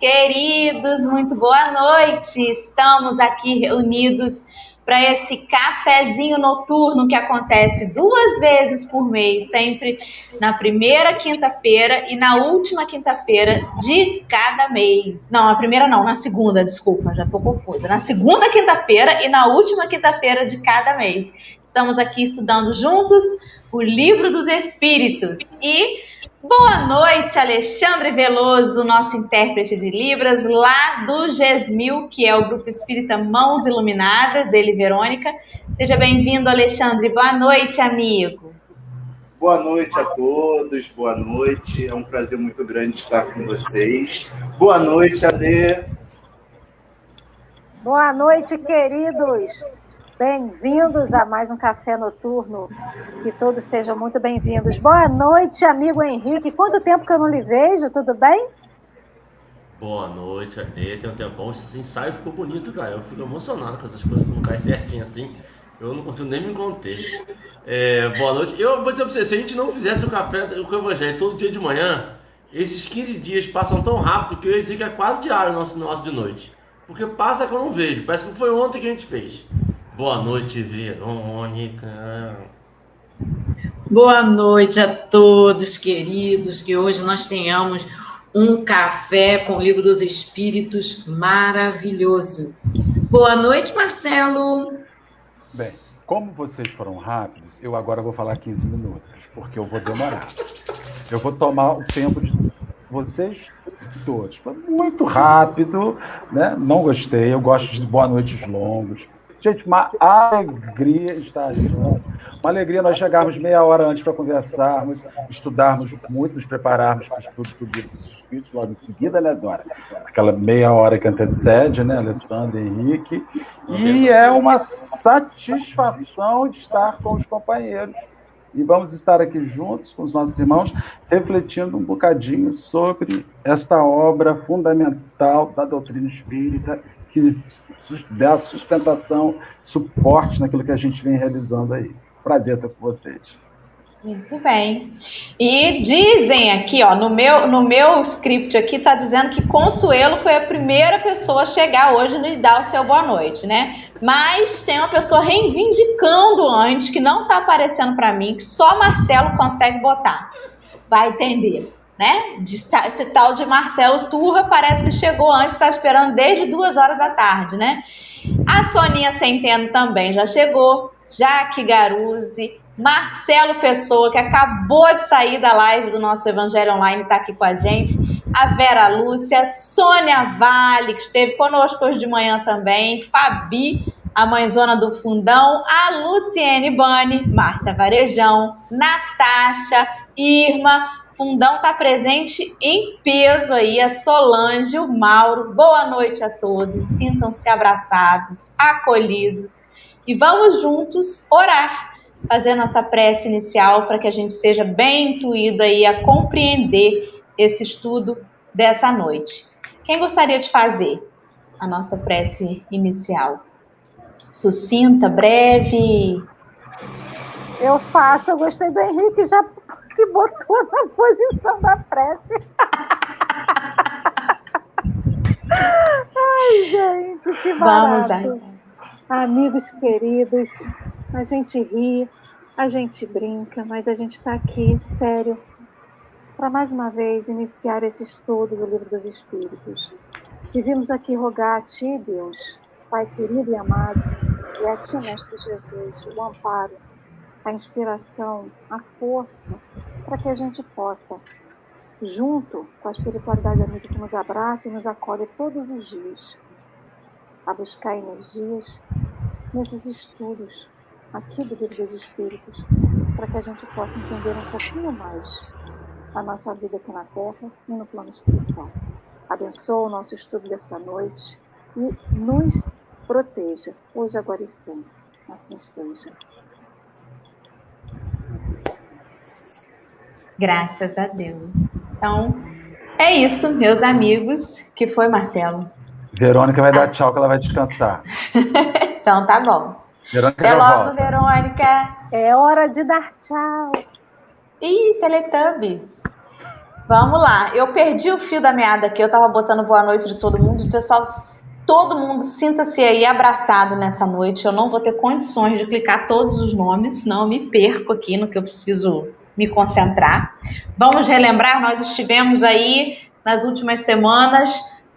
queridos, muito boa noite. Estamos aqui reunidos para esse cafezinho noturno que acontece duas vezes por mês, sempre na primeira quinta-feira e na última quinta-feira de cada mês. Não, na primeira não, na segunda, desculpa, já estou confusa. Na segunda quinta-feira e na última quinta-feira de cada mês. Estamos aqui estudando juntos o Livro dos Espíritos e Boa noite, Alexandre Veloso, nosso intérprete de Libras, lá do GESMIL, que é o Grupo Espírita Mãos Iluminadas, ele e Verônica. Seja bem-vindo, Alexandre. Boa noite, amigo. Boa noite a todos, boa noite. É um prazer muito grande estar com vocês. Boa noite, Ade. Boa noite, queridos. Bem-vindos a mais um café noturno. Que todos sejam muito bem-vindos. Boa noite, amigo Henrique. Quanto tempo que eu não lhe vejo? Tudo bem? Boa noite, Ade. Tem um tempão. Esse ensaio ficou bonito, cara. Eu fico emocionado com essas coisas que não caem certinho assim. Eu não consigo nem me conter. É, boa noite. Eu vou dizer pra você, se a gente não fizesse o café com o Evangelho todo dia de manhã, esses 15 dias passam tão rápido que eu ia dizer que é quase diário o nosso nosso de noite. Porque passa que eu não vejo. Parece que foi ontem que a gente fez. Boa noite, Verônica. Boa noite a todos, queridos. Que hoje nós tenhamos um café com o Livro dos Espíritos maravilhoso. Boa noite, Marcelo. Bem, como vocês foram rápidos, eu agora vou falar 15 minutos, porque eu vou demorar. Eu vou tomar o tempo de vocês todos. Foi muito rápido, né? Não gostei. Eu gosto de boa noites longos. Gente, uma alegria estar junto. Uma alegria nós chegarmos meia hora antes para conversarmos, estudarmos muito, nos prepararmos para o estudo do livro dos Espíritos, logo em seguida, né, Dora? Aquela meia hora que antecede, né, Alessandro Henrique. E é uma satisfação estar com os companheiros. E vamos estar aqui juntos com os nossos irmãos, refletindo um bocadinho sobre esta obra fundamental da doutrina espírita que dá sustentação, suporte naquilo que a gente vem realizando aí. Prazer estar com vocês. Muito bem. E dizem aqui, ó, no meu, no meu script aqui tá dizendo que Consuelo foi a primeira pessoa a chegar hoje e dar o seu boa noite, né? Mas tem uma pessoa reivindicando antes que não tá aparecendo para mim, que só Marcelo consegue botar. Vai entender né? Esse tal de Marcelo Turra parece que chegou antes, está esperando desde duas horas da tarde, né? A Soninha Centeno também já chegou, Jaque Garuzzi, Marcelo Pessoa, que acabou de sair da live do nosso Evangelho Online, está aqui com a gente, a Vera Lúcia, Sônia Vale, que esteve conosco hoje de manhã também, Fabi, a mãezona do fundão, a Luciene Bani, Márcia Varejão, Natasha, Irma, Fundão está presente em peso aí, a Solange, o Mauro. Boa noite a todos. Sintam-se abraçados, acolhidos. E vamos juntos orar, fazer nossa prece inicial para que a gente seja bem intuído aí a compreender esse estudo dessa noite. Quem gostaria de fazer a nossa prece inicial? Sucinta, breve. Eu faço, eu gostei do Henrique, já se botou na posição da prece. Ai, gente, que barato. Vamos, Amigos queridos, a gente ri, a gente brinca, mas a gente está aqui, sério, para mais uma vez iniciar esse estudo do Livro dos Espíritos. E vimos aqui rogar a Ti, Deus, Pai querido e amado, e a Ti, Mestre Jesus, o amparo, a inspiração, a força, para que a gente possa, junto com a espiritualidade amiga que nos abraça e nos acolhe todos os dias, a buscar energias nesses estudos aqui do Livro dos Espíritos, para que a gente possa entender um pouquinho mais a nossa vida aqui na Terra e no plano espiritual. Abençoa o nosso estudo dessa noite e nos proteja, hoje, agora e sempre. Assim seja. Graças a Deus. Então, é isso, meus amigos. Que foi, Marcelo? Verônica vai dar tchau, que ela vai descansar. então, tá bom. Verônica Até logo, volta. Verônica. É hora de dar tchau. Ih, Teletubbies. Vamos lá. Eu perdi o fio da meada aqui. Eu estava botando boa noite de todo mundo. O pessoal, todo mundo sinta-se aí abraçado nessa noite. Eu não vou ter condições de clicar todos os nomes, senão eu me perco aqui no que eu preciso me concentrar. Vamos relembrar, nós estivemos aí nas últimas semanas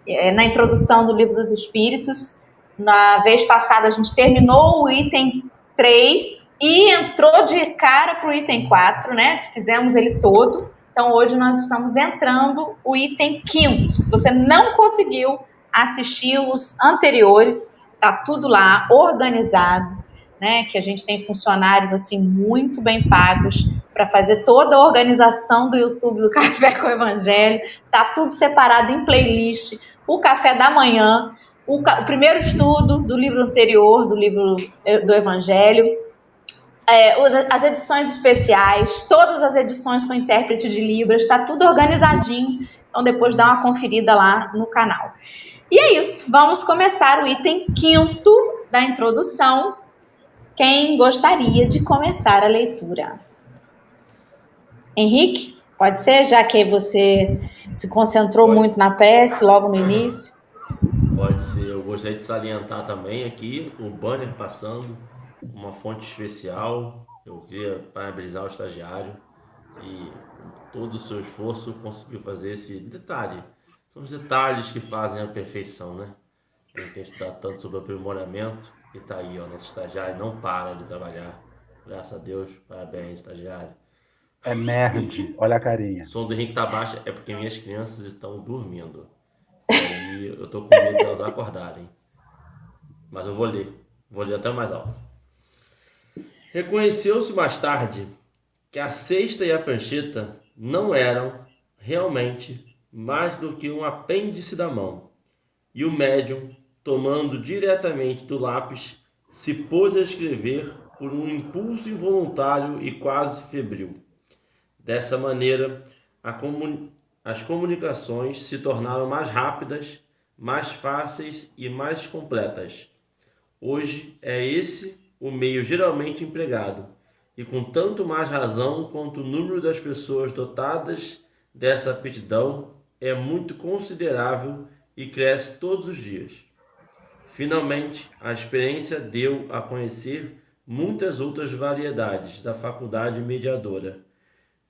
é, na introdução do Livro dos Espíritos. Na vez passada a gente terminou o item 3 e entrou de cara para o item 4, né? Fizemos ele todo. Então hoje nós estamos entrando o item quinto. Se você não conseguiu assistir os anteriores, tá tudo lá organizado, né? Que a gente tem funcionários assim muito bem pagos para fazer toda a organização do YouTube do Café com o Evangelho. Tá tudo separado em playlist. O café da manhã, o, o primeiro estudo do livro anterior, do livro eh, do Evangelho, é, as edições especiais, todas as edições com intérprete de Libras, está tudo organizadinho. Então depois dá uma conferida lá no canal. E é isso, vamos começar o item quinto da introdução. Quem gostaria de começar a leitura? Henrique, pode ser, já que você se concentrou pode. muito na PS logo no início? Pode ser, eu gostaria de salientar também aqui o banner passando uma fonte especial. Eu queria parabenizar o estagiário e todo o seu esforço conseguiu fazer esse detalhe. São os detalhes que fazem a perfeição, né? A gente tem estudado tanto sobre aprimoramento e tá aí, ó, nosso estagiário não para de trabalhar. Graças a Deus, parabéns, estagiário. É nerd, olha a carinha. O som do Henrique tá baixo é porque minhas crianças estão dormindo. E eu tô com medo delas acordarem. Mas eu vou ler, vou ler até mais alto. Reconheceu-se mais tarde que a cesta e a prancheta não eram realmente mais do que um apêndice da mão, e o médium, tomando diretamente do lápis, se pôs a escrever por um impulso involuntário e quase febril. Dessa maneira, as comunicações se tornaram mais rápidas, mais fáceis e mais completas. Hoje é esse o meio geralmente empregado, e com tanto mais razão quanto o número das pessoas dotadas dessa aptidão é muito considerável e cresce todos os dias. Finalmente, a experiência deu a conhecer muitas outras variedades da faculdade mediadora,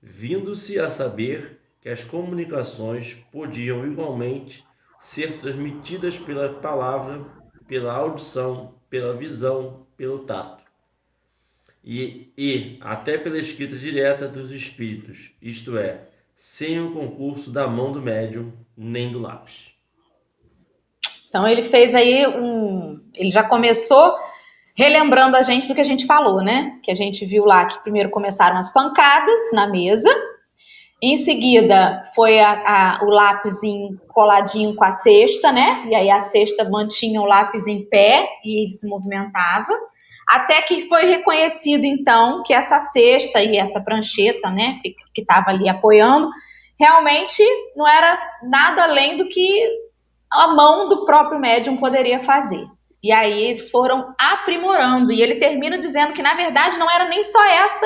vindo-se a saber que as comunicações podiam igualmente ser transmitidas pela palavra, pela audição, pela visão, pelo tato e, e até pela escrita direta dos espíritos, isto é, sem o concurso da mão do médium nem do lápis. Então ele fez aí um. Ele já começou relembrando a gente do que a gente falou, né? Que a gente viu lá que primeiro começaram as pancadas na mesa, em seguida foi a, a, o lápis coladinho com a cesta, né? E aí a cesta mantinha o lápis em pé e ele se movimentava. Até que foi reconhecido, então, que essa cesta e essa prancheta, né, que estava ali apoiando, realmente não era nada além do que a mão do próprio médium poderia fazer. E aí eles foram aprimorando. E ele termina dizendo que, na verdade, não era nem só essa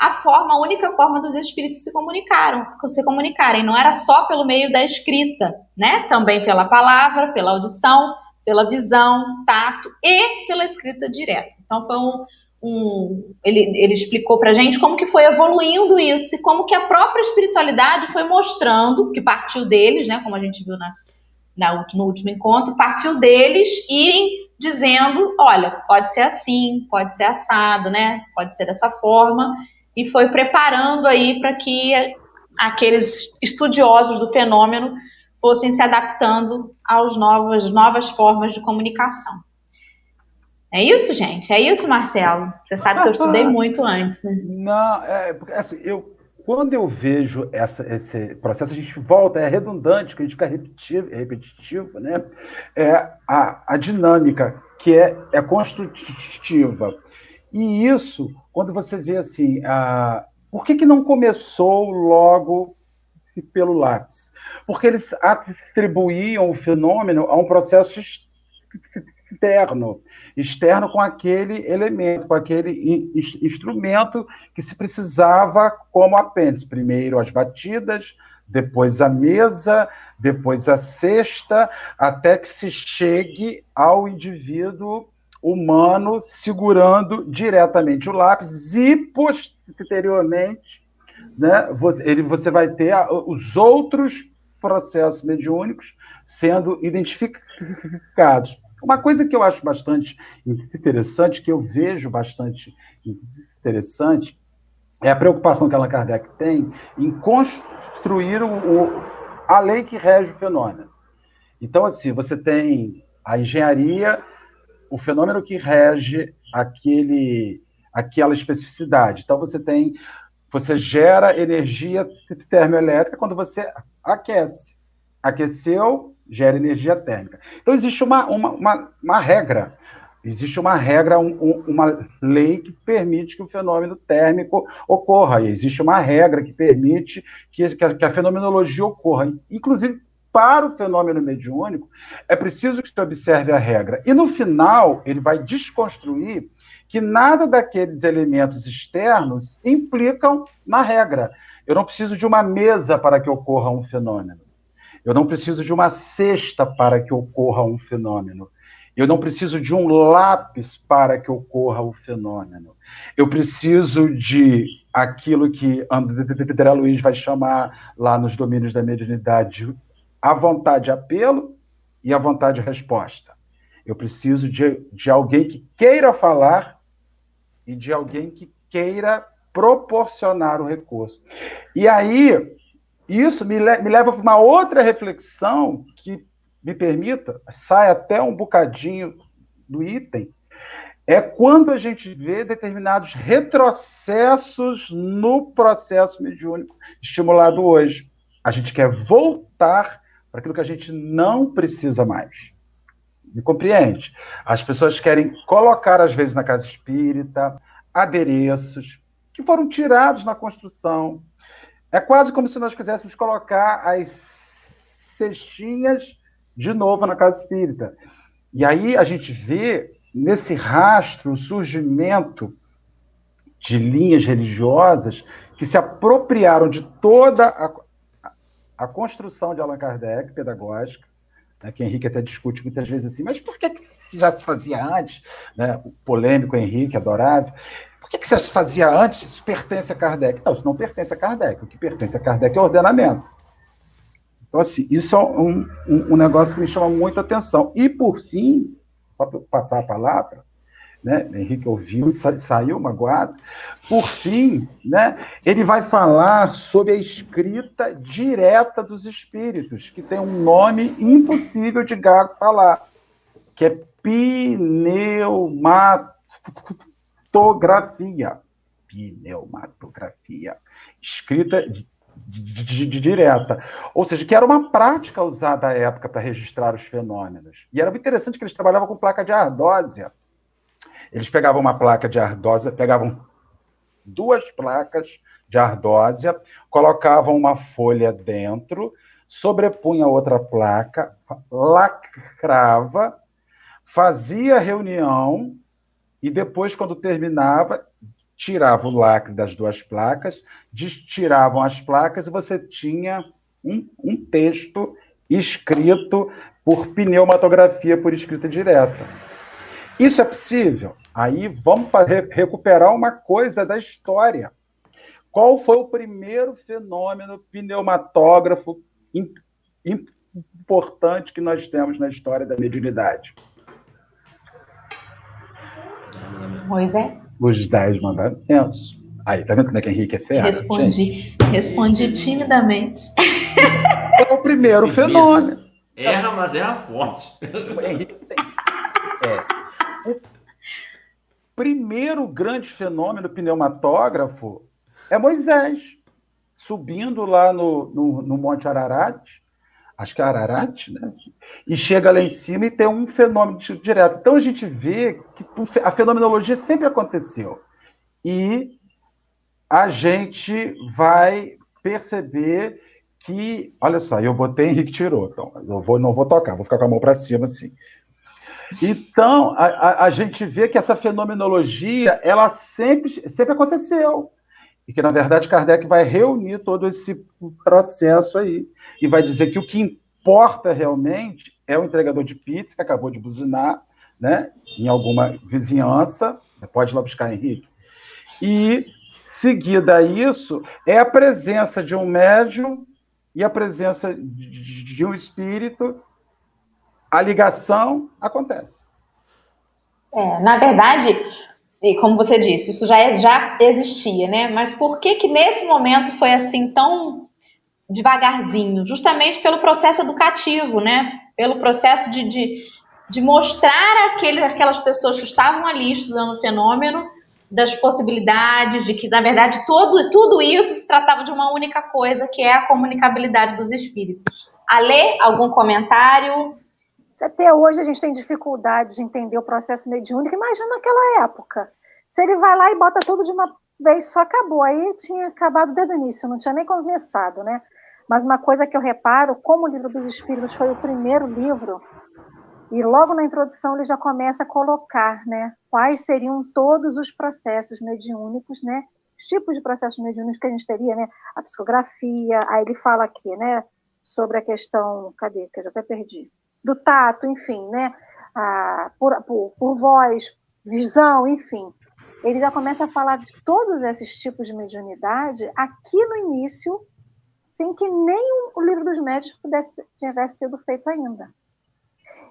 a forma, a única forma dos espíritos se comunicaram, se comunicarem. Não era só pelo meio da escrita, né? Também pela palavra, pela audição, pela visão, tato e pela escrita direta. Então foi um, um ele, ele explicou para gente como que foi evoluindo isso e como que a própria espiritualidade foi mostrando que partiu deles, né? Como a gente viu na, na no último encontro, partiu deles irem dizendo, olha, pode ser assim, pode ser assado, né? Pode ser dessa forma e foi preparando aí para que aqueles estudiosos do fenômeno fossem se adaptando às novas, novas formas de comunicação. É isso, gente? É isso, Marcelo? Você sabe que eu estudei muito antes, né? Não, é porque assim, eu quando eu vejo essa, esse processo, a gente volta, é redundante, que a gente fica repetitivo, repetitivo né? É a, a dinâmica que é, é construtiva. E isso, quando você vê assim, a, por que, que não começou logo pelo lápis? Porque eles atribuíam o fenômeno a um processo externo, externo com aquele elemento, com aquele instrumento que se precisava como apêndice. Primeiro as batidas, depois a mesa, depois a cesta, até que se chegue ao indivíduo humano segurando diretamente o lápis e posteriormente né, você, ele, você vai ter os outros processos mediúnicos sendo identificados. Uma coisa que eu acho bastante interessante, que eu vejo bastante interessante, é a preocupação que Allan Kardec tem em construir o, a lei que rege o fenômeno. Então, assim, você tem a engenharia, o fenômeno que rege aquele, aquela especificidade. Então, você tem, você gera energia termoelétrica quando você aquece. Aqueceu, gera energia térmica. Então, existe uma, uma, uma, uma regra existe uma regra, um, uma lei que permite que o fenômeno térmico ocorra. E existe uma regra que permite que, que a fenomenologia ocorra. Inclusive, para o fenômeno mediúnico, é preciso que se observe a regra. E no final, ele vai desconstruir que nada daqueles elementos externos implicam na regra. Eu não preciso de uma mesa para que ocorra um fenômeno. Eu não preciso de uma cesta para que ocorra um fenômeno. Eu não preciso de um lápis para que ocorra o fenômeno. Eu preciso de aquilo que André Luiz vai chamar lá nos domínios da mediunidade a vontade apelo e a vontade resposta. Eu preciso de, de alguém que queira falar e de alguém que queira proporcionar o recurso. E aí, isso me, le me leva para uma outra reflexão que me permita, sai até um bocadinho do item, é quando a gente vê determinados retrocessos no processo mediúnico estimulado hoje. A gente quer voltar para aquilo que a gente não precisa mais. Me compreende? As pessoas querem colocar, às vezes, na casa espírita, adereços que foram tirados na construção. É quase como se nós quiséssemos colocar as cestinhas de novo na casa espírita. E aí a gente vê nesse rastro o surgimento de linhas religiosas que se apropriaram de toda a, a construção de Allan Kardec, pedagógica, né, que Henrique até discute muitas vezes assim, mas por que, já se fazia antes? Né, o polêmico Henrique, adorável. Por que, que se fazia antes? Isso pertence a Kardec. Não, isso não pertence a Kardec. O que pertence a Kardec é ordenamento. Então, assim, isso é um, um, um negócio que me chama muita atenção. E, por fim, para passar a palavra, né, Henrique ouviu e sa saiu magoado. Por fim, né, ele vai falar sobre a escrita direta dos espíritos, que tem um nome impossível de Gago falar, que é pneumatografia. Pneumatografia. Escrita direta. Ou seja, que era uma prática usada à época para registrar os fenômenos. E era interessante que eles trabalhavam com placa de ardósia. Eles pegavam uma placa de ardósia, pegavam duas placas de ardósia, colocavam uma folha dentro, sobrepunha outra placa, lacrava, fazia reunião e depois, quando terminava, tirava o lacre das duas placas, tiravam as placas e você tinha um, um texto escrito por pneumatografia, por escrita direta. Isso é possível? Aí vamos fazer, recuperar uma coisa da história. Qual foi o primeiro fenômeno pneumatógrafo importante que nós temos na história da mediunidade? Moisés os dez mandamentos. Aí, tá vendo como é que Henrique é ferrado? Respondi, gente? respondi timidamente. É o primeiro fenômeno. Erra, mas erra forte. O Henrique tem. É. O primeiro grande fenômeno pneumatógrafo é Moisés, subindo lá no, no, no Monte Ararat, acho que é Ararat, né? E chega lá em cima e tem um fenômeno direto. Então a gente vê que a fenomenologia sempre aconteceu. E a gente vai perceber que, olha só, eu botei Henrique tirou, então eu vou, não vou tocar, vou ficar com a mão para cima assim. Então, a, a, a, gente vê que essa fenomenologia, ela sempre, sempre aconteceu. E que, na verdade, Kardec vai reunir todo esse processo aí e vai dizer que o que importa realmente é o entregador de pizza que acabou de buzinar, né, em alguma vizinhança, pode ir lá buscar Henrique, e seguida a isso é a presença de um médium e a presença de um espírito, a ligação acontece. É, na verdade, e como você disse, isso já, é, já existia, né? Mas por que que nesse momento foi assim tão devagarzinho? Justamente pelo processo educativo, né? Pelo processo de, de, de mostrar aquele, aquelas pessoas que estavam ali estudando o fenômeno das possibilidades, de que, na verdade, todo, tudo isso se tratava de uma única coisa, que é a comunicabilidade dos espíritos. Alê, algum comentário? Se até hoje a gente tem dificuldade de entender o processo mediúnico, imagina naquela época. Se ele vai lá e bota tudo de uma vez só, acabou. Aí tinha acabado desde o início, não tinha nem começado, né? Mas uma coisa que eu reparo, como o Livro dos Espíritos foi o primeiro livro, e logo na introdução ele já começa a colocar, né, quais seriam todos os processos mediúnicos, né, os tipos de processos mediúnicos que a gente teria, né, a psicografia, aí ele fala aqui, né, sobre a questão, cadê, que eu já até perdi, do tato, enfim, né, a, por, por, por voz, visão, enfim. Ele já começa a falar de todos esses tipos de mediunidade aqui no início, sem que nem o livro dos médios pudesse, tivesse sido feito ainda.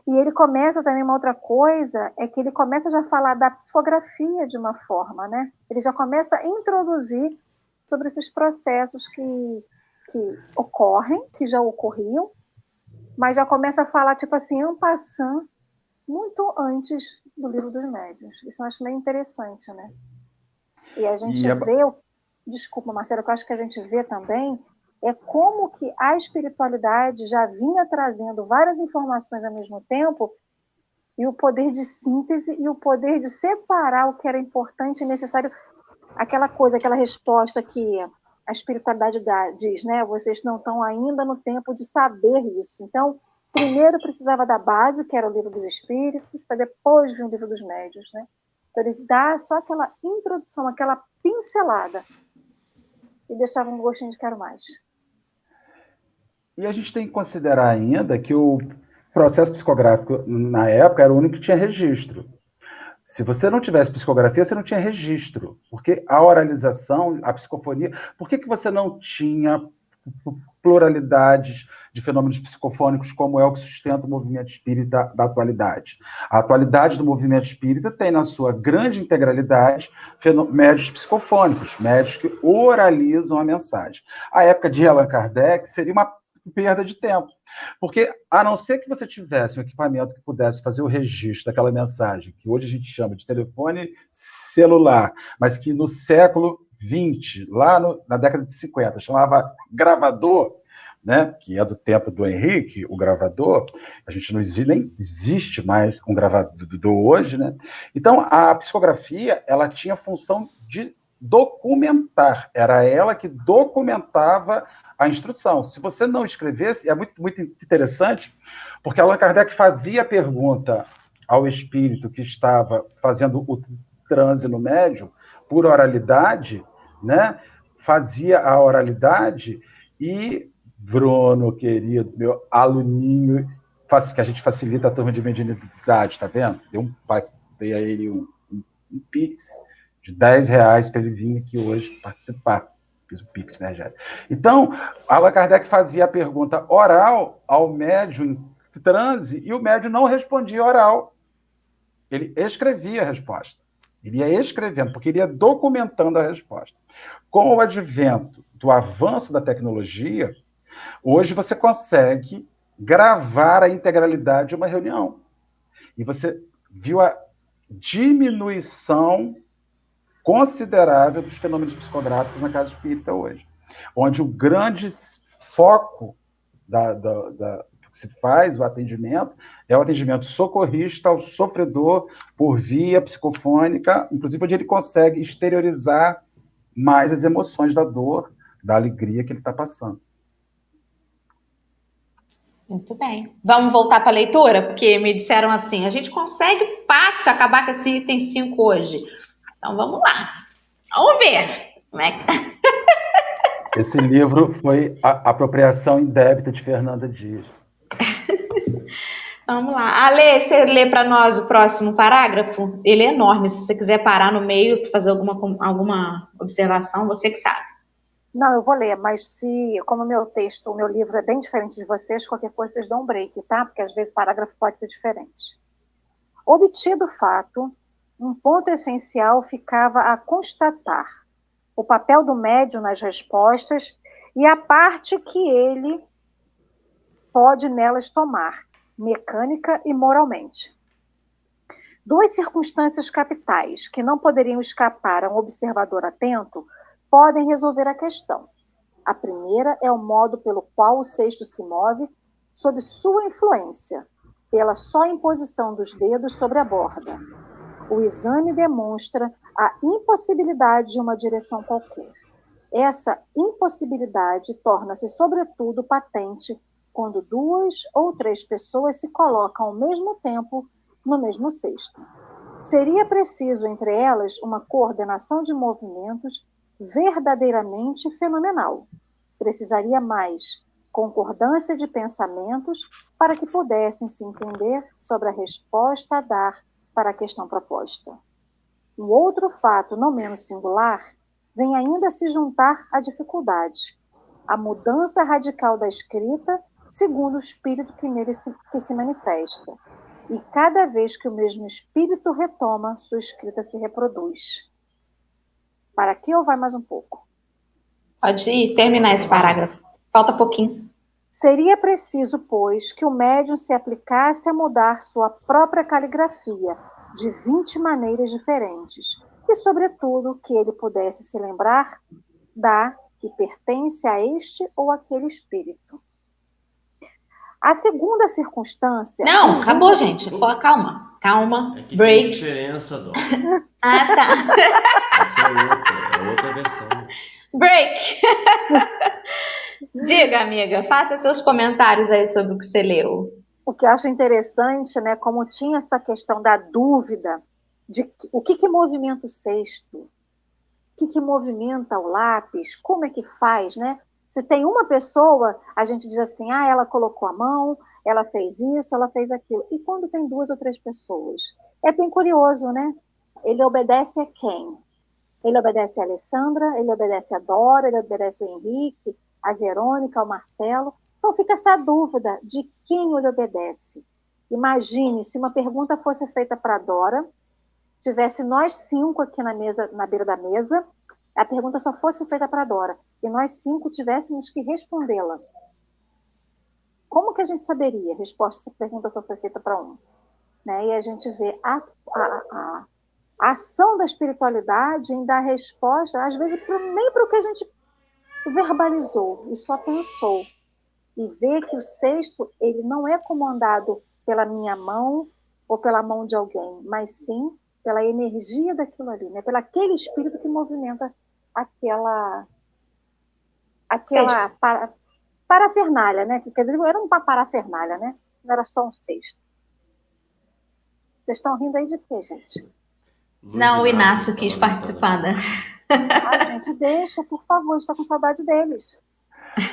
E ele começa também uma outra coisa, é que ele começa já a falar da psicografia de uma forma, né? Ele já começa a introduzir sobre esses processos que, que ocorrem, que já ocorriam, mas já começa a falar, tipo assim, en passant, muito antes do livro dos médios. Isso eu acho meio interessante, né? E a gente e vê, desculpa, Marcelo, que eu acho que a gente vê também é como que a espiritualidade já vinha trazendo várias informações ao mesmo tempo e o poder de síntese e o poder de separar o que era importante e necessário, aquela coisa, aquela resposta que a espiritualidade diz, né? Vocês não estão ainda no tempo de saber isso. Então, primeiro precisava da base, que era o livro dos espíritos, para depois vir o livro dos médios, né? Então, ele dá só aquela introdução, aquela pincelada e deixava um gostinho de quero mais. E a gente tem que considerar ainda que o processo psicográfico, na época, era o único que tinha registro. Se você não tivesse psicografia, você não tinha registro. Porque a oralização, a psicofonia. Por que, que você não tinha pluralidades de fenômenos psicofônicos, como é o que sustenta o movimento espírita da atualidade? A atualidade do movimento espírita tem, na sua grande integralidade, médios psicofônicos, médios que oralizam a mensagem. A época de Allan Kardec seria uma perda de tempo. Porque, a não ser que você tivesse um equipamento que pudesse fazer o registro daquela mensagem, que hoje a gente chama de telefone celular, mas que no século XX, lá no, na década de 50, chamava gravador, né, que é do tempo do Henrique, o gravador, a gente não existe, nem existe mais um gravador hoje, né? Então, a psicografia, ela tinha função de documentar, era ela que documentava a instrução. Se você não escrevesse, é muito, muito interessante, porque Allan Kardec fazia a pergunta ao espírito que estava fazendo o transe no médium por oralidade, né? Fazia a oralidade e Bruno, querido, meu aluninho, que a gente facilita a turma de mediunidade, tá vendo? Dei, um, dei a ele um, um, um pix de 10 reais para ele vir aqui hoje participar. Fiz o Pix, né, Jéssica? Então, Allan Kardec fazia a pergunta oral ao médium em transe e o médium não respondia oral. Ele escrevia a resposta. Ele ia escrevendo, porque ele ia documentando a resposta. Com o advento do avanço da tecnologia, hoje você consegue gravar a integralidade de uma reunião. E você viu a diminuição considerável dos fenômenos psicográficos na casa espírita hoje, onde o grande foco da, da, da, que se faz, o atendimento, é o atendimento socorrista ao sofredor por via psicofônica, inclusive onde ele consegue exteriorizar mais as emoções da dor, da alegria que ele está passando. Muito bem. Vamos voltar para a leitura? Porque me disseram assim: a gente consegue fácil acabar com esse item 5 hoje. Então vamos lá. Vamos ver. Como é que... Esse livro foi a Apropriação Indébita de Fernanda Dias. Vamos lá. Ale, você lê para nós o próximo parágrafo? Ele é enorme. Se você quiser parar no meio para fazer alguma, alguma observação, você que sabe. Não, eu vou ler, mas se, como o meu texto, o meu livro é bem diferente de vocês, qualquer coisa vocês dão um break, tá? Porque às vezes o parágrafo pode ser diferente. Obtido o fato, um ponto essencial ficava a constatar o papel do médium nas respostas e a parte que ele pode nelas tomar, mecânica e moralmente. Duas circunstâncias capitais que não poderiam escapar a um observador atento podem resolver a questão. A primeira é o modo pelo qual o sexto se move sob sua influência, pela só imposição dos dedos sobre a borda. O exame demonstra a impossibilidade de uma direção qualquer. Essa impossibilidade torna-se, sobretudo, patente quando duas ou três pessoas se colocam ao mesmo tempo no mesmo cesto. Seria preciso entre elas uma coordenação de movimentos verdadeiramente fenomenal. Precisaria mais concordância de pensamentos para que pudessem se entender sobre a resposta a dar para a questão proposta. Um outro fato não menos singular vem ainda se juntar à dificuldade, a mudança radical da escrita segundo o espírito que nele se, que se manifesta. E cada vez que o mesmo espírito retoma, sua escrita se reproduz. Para aqui ou vai mais um pouco? Pode ir, terminar esse parágrafo. Falta pouquinho. Seria preciso, pois, que o médium se aplicasse a mudar sua própria caligrafia de 20 maneiras diferentes, e, sobretudo, que ele pudesse se lembrar da que pertence a este ou aquele espírito. A segunda circunstância. Não, acabou, gente. Pô, calma, calma. É break. Tem diferença, Dó. ah, tá. Essa é outra, é outra versão. Break. Diga, amiga, faça seus comentários aí sobre o que você leu. O que eu acho interessante, né, como tinha essa questão da dúvida de o que, que movimenta o sexto, o que, que movimenta o lápis, como é que faz, né? Se tem uma pessoa, a gente diz assim, ah, ela colocou a mão, ela fez isso, ela fez aquilo. E quando tem duas ou três pessoas? É bem curioso, né? Ele obedece a quem? Ele obedece a Alessandra, ele obedece a Dora, ele obedece o Henrique, a Verônica, ao Marcelo. Então fica essa dúvida de quem ele obedece. Imagine se uma pergunta fosse feita para Dora, tivesse nós cinco aqui na mesa, na beira da mesa, a pergunta só fosse feita para Dora e nós cinco tivéssemos que respondê-la. Como que a gente saberia a resposta se a pergunta só foi feita para um? Né? E a gente vê a, a, a, a ação da espiritualidade em dar resposta, às vezes nem para o que a gente verbalizou e só pensou. E ver que o sexto, ele não é comandado pela minha mão ou pela mão de alguém, mas sim pela energia daquilo ali, né? pelo aquele espírito que movimenta aquela aquela para, parafernália, né? Que, quer dizer, era uma parafernália, né? Não era só um cesto. Vocês estão rindo aí de quê, gente? Não, o Inácio quis participar, né? Gente, deixa, por favor, está com saudade deles.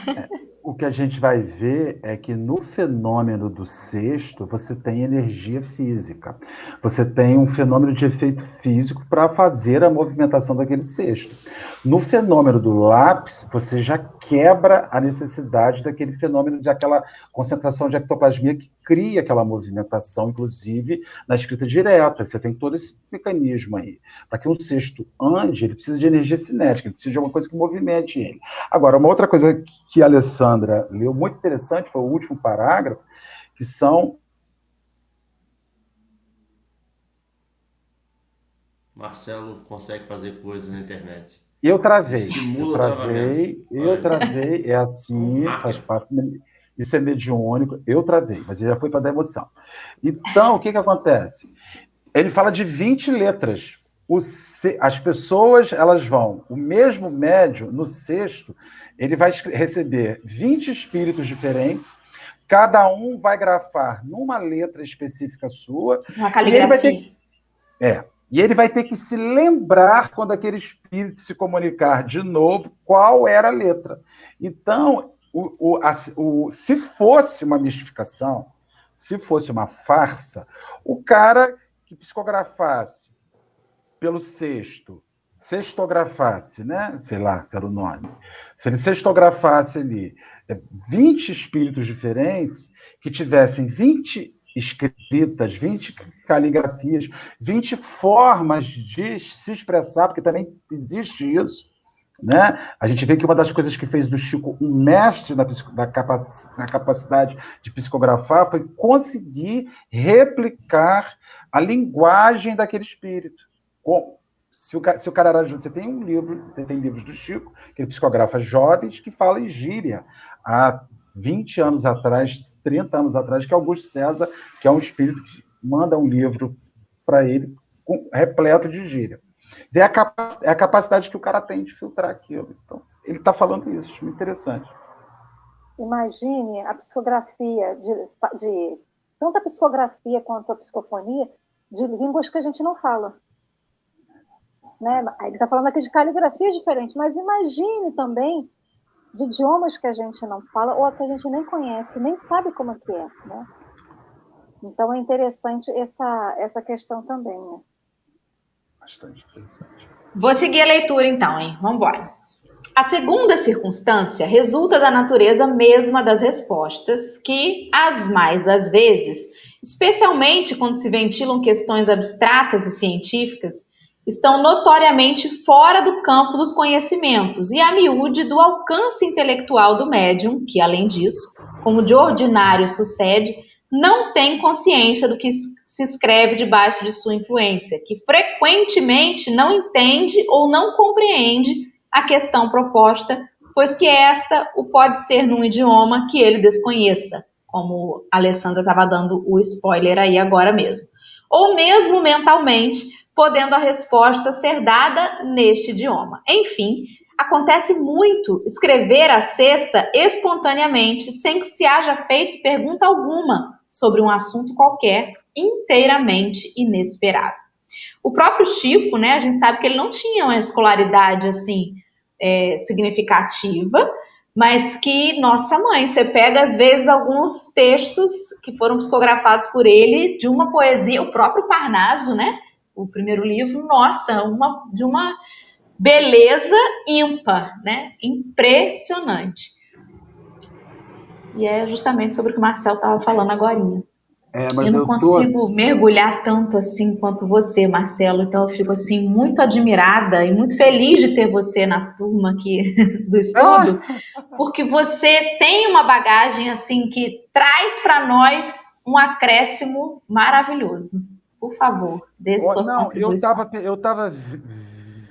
É, o que a gente vai ver é que no fenômeno do sexto você tem energia física. Você tem um fenômeno de efeito físico para fazer a movimentação daquele sexto. No fenômeno do lápis, você já quebra a necessidade daquele fenômeno de aquela concentração de ectoplasmia que cria aquela movimentação, inclusive na escrita direta. Você tem todo esse mecanismo aí. Para que um sexto ande, ele precisa de energia cinética, ele precisa de alguma coisa que movimente ele. Agora, uma outra coisa que a Alessandra leu muito interessante foi o último parágrafo, que são Marcelo consegue fazer coisas na internet. Eu travei. Simula eu travei, eu travei, é assim, faz parte. Isso é mediúnico, eu travei, mas ele já foi para dar emoção. Então, o que, que acontece? Ele fala de 20 letras. Se... as pessoas elas vão, o mesmo médio, no sexto, ele vai receber 20 espíritos diferentes, cada um vai grafar numa letra específica sua. Uma caligrafia. Ter... É, E ele vai ter que se lembrar, quando aquele espírito se comunicar de novo, qual era a letra. Então, o, o, a, o, se fosse uma mistificação, se fosse uma farsa, o cara que psicografasse pelo sexto, sextografasse, né? Sei lá se era o nome. Se ele sextografasse ali 20 é, espíritos diferentes, que tivessem 20 escritas, 20 caligrafias, 20 formas de se expressar, porque também existe isso. Né? A gente vê que uma das coisas que fez do Chico um mestre na, na, na capacidade de psicografar foi conseguir replicar a linguagem daquele espírito. Se o, se o cara era junto, você tem um livro, tem livros do Chico, que ele psicografa jovens que fala em gíria. Há 20 anos atrás, 30 anos atrás, que Augusto César, que é um espírito que manda um livro para ele com, repleto de gíria. É a, é a capacidade que o cara tem de filtrar aquilo. Então, ele está falando isso, muito interessante. Imagine a psicografia de, de tanto a psicografia quanto a psicofonia de línguas que a gente não fala. Né? Ele está falando aqui de caligrafias diferentes, mas imagine também de idiomas que a gente não fala ou que a gente nem conhece, nem sabe como é que é, né? Então é interessante essa, essa questão também, né? Bastante interessante. Vou seguir a leitura então, hein? Vamos embora. A segunda circunstância resulta da natureza mesma das respostas, que, as mais das vezes, especialmente quando se ventilam questões abstratas e científicas, estão notoriamente fora do campo dos conhecimentos e a miúde do alcance intelectual do médium, que, além disso, como de ordinário sucede, não tem consciência do que se escreve debaixo de sua influência, que frequentemente não entende ou não compreende a questão proposta, pois que esta o pode ser num idioma que ele desconheça, como a Alessandra estava dando o spoiler aí agora mesmo. Ou mesmo mentalmente, podendo a resposta ser dada neste idioma. Enfim, acontece muito escrever a cesta espontaneamente, sem que se haja feito pergunta alguma sobre um assunto qualquer, inteiramente inesperado. O próprio Chico, né, a gente sabe que ele não tinha uma escolaridade assim é, significativa, mas que, nossa mãe, você pega às vezes alguns textos que foram psicografados por ele de uma poesia, o próprio Parnaso, né? O primeiro livro, nossa, uma, de uma beleza ímpar, né? Impressionante. E é justamente sobre o que o Marcel estava falando agora. É, eu não eu consigo tô... mergulhar tanto assim quanto você, Marcelo. Então eu fico assim muito admirada e muito feliz de ter você na turma aqui do estudo, porque você tem uma bagagem assim que traz para nós um acréscimo maravilhoso. Por favor, dê sua Não, eu estava eu tava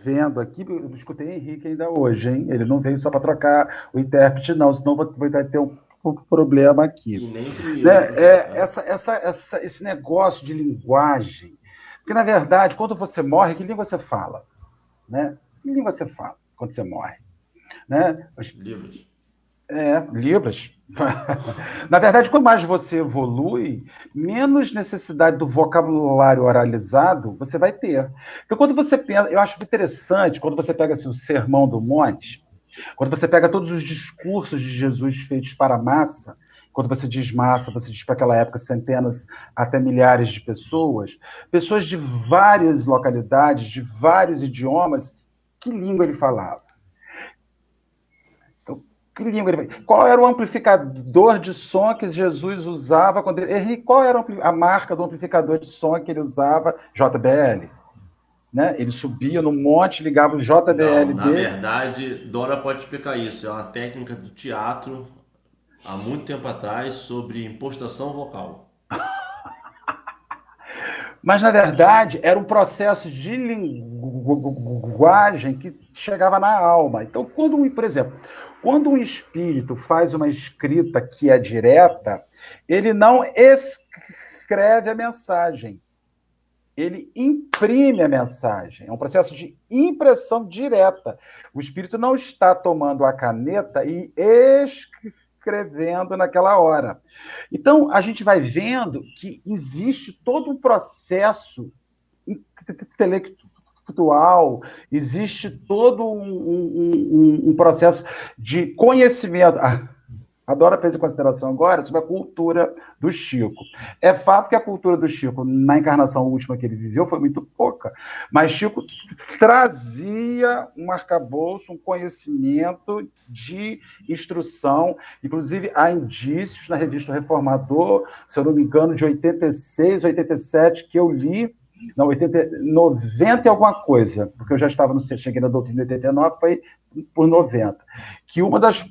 vendo aqui, eu escutei Henrique ainda hoje, hein? Ele não veio só para trocar o intérprete, não, senão vai, vai ter um problema aqui. Né? É, né? essa, essa, essa, esse negócio de linguagem. Porque, na verdade, quando você morre, que língua você fala? Né? Que língua você fala quando você morre? Né? Libras. É, Libras. Na verdade, quanto mais você evolui, menos necessidade do vocabulário oralizado você vai ter. Porque quando você pensa, eu acho interessante, quando você pega assim, o Sermão do Monte, quando você pega todos os discursos de Jesus feitos para a massa, quando você diz massa, você diz para aquela época centenas até milhares de pessoas, pessoas de várias localidades, de vários idiomas, que língua ele falava? Que língua ele... Qual era o amplificador de som que Jesus usava quando ele... Qual era a marca do amplificador de som que ele usava? JBL. Né? Ele subia no monte, ligava o JBL Não, dele. Na verdade, Dora pode explicar isso. É uma técnica do teatro há muito tempo atrás sobre impostação vocal. Mas, na verdade, era um processo de linguagem que chegava na alma. Então, quando, por exemplo, quando um espírito faz uma escrita que é direta, ele não escreve a mensagem, ele imprime a mensagem. É um processo de impressão direta. O espírito não está tomando a caneta e escrevendo naquela hora. Então, a gente vai vendo que existe todo um processo intelectual, existe todo um, um, um, um processo de conhecimento. Ah, Adoro aprender em consideração agora sobre a cultura do Chico. É fato que a cultura do Chico, na encarnação última que ele viveu, foi muito pouca, mas Chico trazia um arcabouço, um conhecimento de instrução. Inclusive, há indícios na revista Reformador, se eu não me engano, de 86, 87, que eu li, não, 80, 90 e alguma coisa, porque eu já estava no cheguei na doutrina de 89, foi por 90, que uma das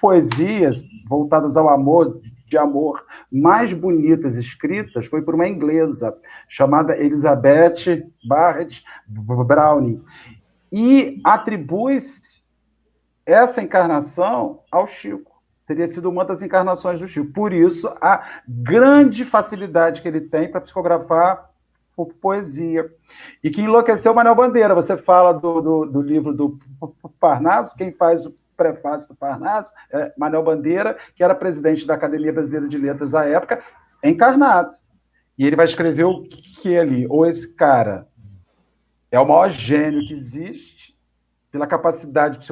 poesias voltadas ao amor, de amor, mais bonitas escritas foi por uma inglesa chamada Elizabeth Barrett Browning. E atribui-se essa encarnação ao Chico. Teria sido uma das encarnações do Chico. Por isso, a grande facilidade que ele tem para psicografar poesia. E que enlouqueceu Manuel Bandeira. Você fala do, do, do livro do Parnaso, quem faz o prefácio do Parnaso, é, Manuel Bandeira, que era presidente da Academia Brasileira de Letras da época, encarnado. E ele vai escrever o que ali? Ou esse cara é o maior gênio que existe, pela capacidade de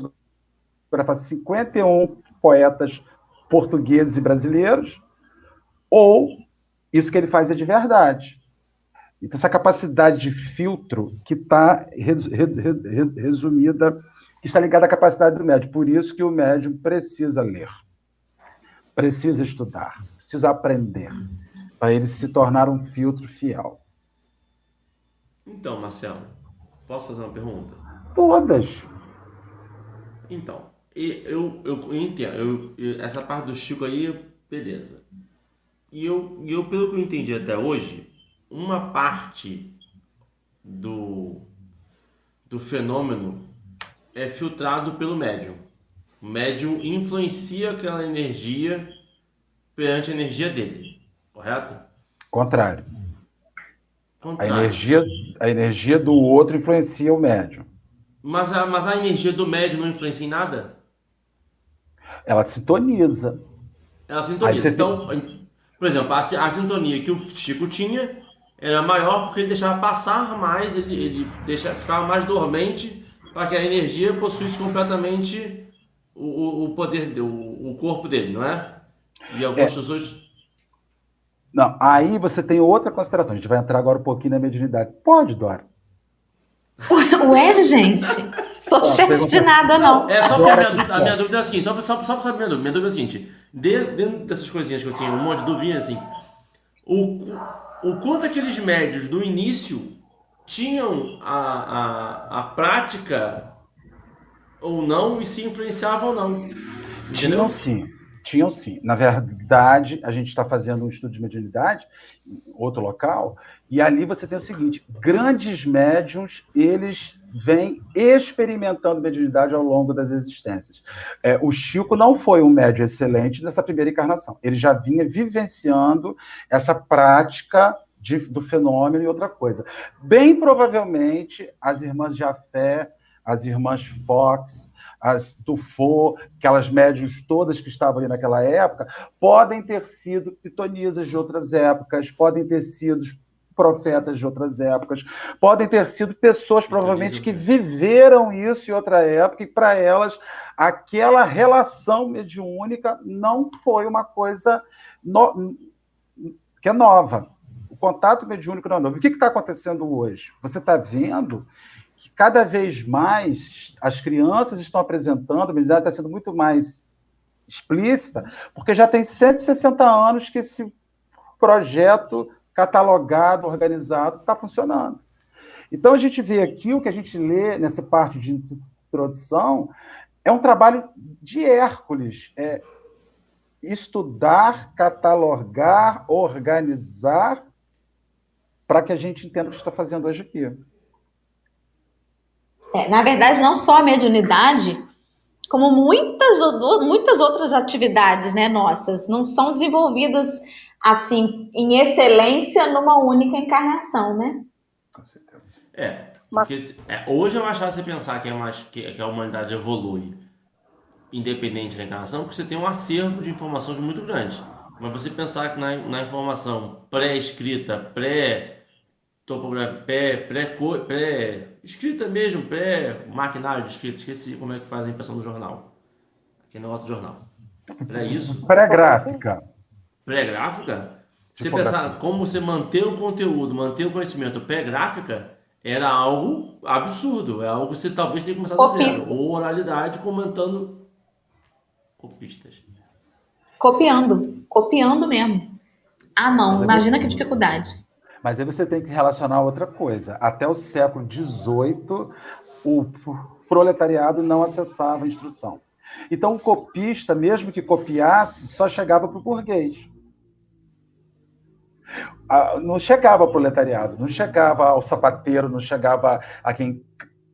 fotografar 51 poetas portugueses e brasileiros, ou isso que ele faz é de verdade. Então, essa capacidade de filtro que está resumida que está ligada à capacidade do médium. Por isso que o médium precisa ler, precisa estudar, precisa aprender, para ele se tornar um filtro fiel. Então, Marcelo, posso fazer uma pergunta? Todas. Então, eu, eu, eu entendo, eu, essa parte do Chico aí, beleza. E eu, eu, pelo que eu entendi até hoje, uma parte do, do fenômeno é filtrado pelo médium. O médium influencia aquela energia perante a energia dele, correto? Contrário. Contrário. A, energia, a energia do outro influencia o médium. Mas a, mas a energia do médium não influencia em nada? Ela sintoniza. Ela sintoniza. Então, tem... por exemplo, a, a sintonia que o Chico tinha era maior porque ele deixava passar mais, ele, ele deixava, ficava mais dormente para que a energia possuísse completamente o, o poder, o, o corpo dele, não é? E algumas é. pessoas. Não, aí você tem outra consideração. A gente vai entrar agora um pouquinho na mediunidade. Pode, Dora. Ué, gente. Sou chefe de nada, não. É só porque a minha, dúvida, a minha dúvida é a seguinte, só, só, só para saber minha dúvida. Minha dúvida é a seguinte: dentro dessas coisinhas que eu tinha, um monte de dúvida assim, o, o quanto aqueles médios do início tinham a, a, a prática ou não e se influenciavam ou não. Entendeu? Tinham sim, tinham sim. Na verdade, a gente está fazendo um estudo de mediunidade em outro local, e ali você tem o seguinte: grandes médiums, eles vêm experimentando mediunidade ao longo das existências. É, o Chico não foi um médium excelente nessa primeira encarnação. Ele já vinha vivenciando essa prática de, do fenômeno e outra coisa. Bem provavelmente, as irmãs Jafé, as irmãs Fox, as Tufo, aquelas médios todas que estavam aí naquela época, podem ter sido pitonisas de outras épocas, podem ter sido profetas de outras épocas, podem ter sido pessoas provavelmente que viveram isso em outra época e para elas aquela relação mediúnica não foi uma coisa no... que é nova contato mediúnico não é novo. O que está acontecendo hoje? Você está vendo que cada vez mais as crianças estão apresentando, a mediunidade está sendo muito mais explícita, porque já tem 160 anos que esse projeto catalogado, organizado, está funcionando. Então a gente vê aqui o que a gente lê nessa parte de introdução é um trabalho de Hércules, é estudar, catalogar, organizar para que a gente entenda o que está fazendo hoje aqui. É, na verdade, não só a mediunidade, como muitas, muitas outras atividades né, nossas, não são desenvolvidas assim em excelência numa única encarnação, né? Com certeza. É, porque é, hoje é mais fácil você pensar que, é mais, que, que a humanidade evolui independente da encarnação, porque você tem um acervo de informações muito grande. Mas você pensar que na, na informação pré-escrita, pré topografia, pré, pré, pré, escrita mesmo, pré-maquinário de escrita, esqueci como é que faz a impressão do jornal. Aqui no outro jornal. Pré isso? Pré-gráfica. Pré-gráfica? Você pensar como você manter o conteúdo, manter o conhecimento pré-gráfica, era algo absurdo. É algo que você talvez tenha começado Copistas. a zero. Ou oralidade comentando copistas. Copiando. Copiando mesmo. À mão. Imagina que dificuldade. Mas aí você tem que relacionar outra coisa. Até o século XVIII, o proletariado não acessava a instrução. Então, o copista, mesmo que copiasse, só chegava para o burguês. Não chegava ao proletariado, não chegava ao sapateiro, não chegava a quem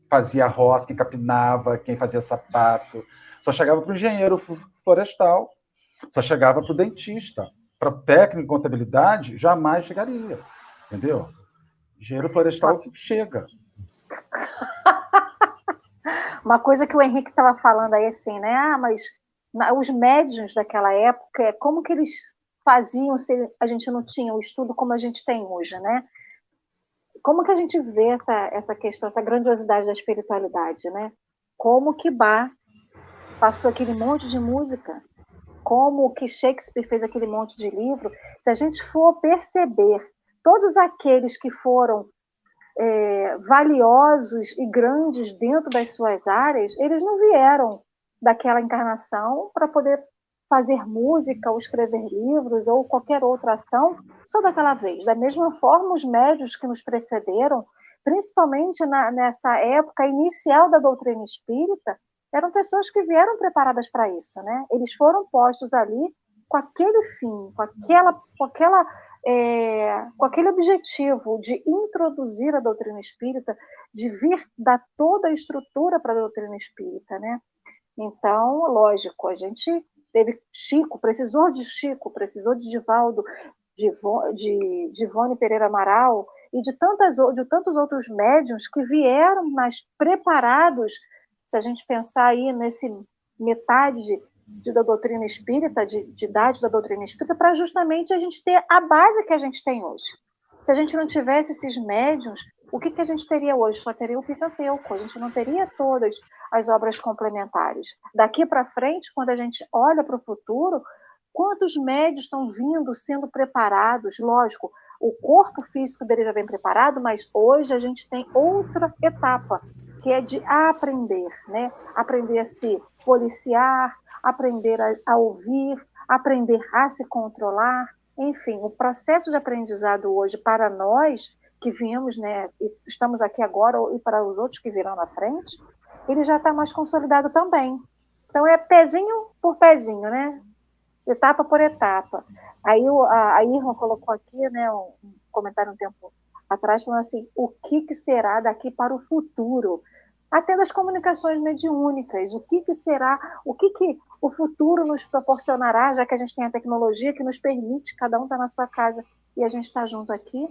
fazia roça, quem capinava, quem fazia sapato. Só chegava para o engenheiro florestal, só chegava para o dentista. Para o técnico em contabilidade, jamais chegaria. Entendeu? Engenheiro florestal que chega. Uma coisa que o Henrique estava falando aí, assim, né? Ah, mas os médios daquela época, como que eles faziam se a gente não tinha o estudo como a gente tem hoje, né? Como que a gente vê essa, essa questão, essa grandiosidade da espiritualidade, né? Como que Bach passou aquele monte de música, como que Shakespeare fez aquele monte de livro, se a gente for perceber todos aqueles que foram é, valiosos e grandes dentro das suas áreas, eles não vieram daquela encarnação para poder fazer música ou escrever livros ou qualquer outra ação só daquela vez. Da mesma forma, os médios que nos precederam, principalmente na, nessa época inicial da doutrina espírita, eram pessoas que vieram preparadas para isso, né? Eles foram postos ali com aquele fim, com aquela, com aquela é, com aquele objetivo de introduzir a doutrina espírita, de vir dar toda a estrutura para a doutrina espírita, né? Então, lógico, a gente teve Chico, precisou de Chico, precisou de Divaldo, de, de, de Ivone Pereira Amaral e de, tantas, de tantos outros médiums que vieram mais preparados, se a gente pensar aí nesse metade de, da doutrina espírita, de, de idade da doutrina espírita, para justamente a gente ter a base que a gente tem hoje. Se a gente não tivesse esses médiums, o que, que a gente teria hoje? Só teria o Pentateuco, a gente não teria todas as obras complementares. Daqui para frente, quando a gente olha para o futuro, quantos médios estão vindo, sendo preparados? Lógico, o corpo físico dele já vem preparado, mas hoje a gente tem outra etapa, que é de aprender, né? Aprender a se policiar, aprender a, a ouvir, aprender a se controlar. Enfim, o processo de aprendizado hoje para nós que vimos, né, e estamos aqui agora e para os outros que virão na frente, ele já está mais consolidado também. Então é pezinho por pezinho, né? Etapa por etapa. Aí a, a Irma colocou aqui, né, um comentário um tempo atrás falando assim, o que, que será daqui para o futuro? Até das comunicações mediúnicas. O que, que será, o que, que o futuro nos proporcionará, já que a gente tem a tecnologia que nos permite, cada um estar tá na sua casa e a gente está junto aqui.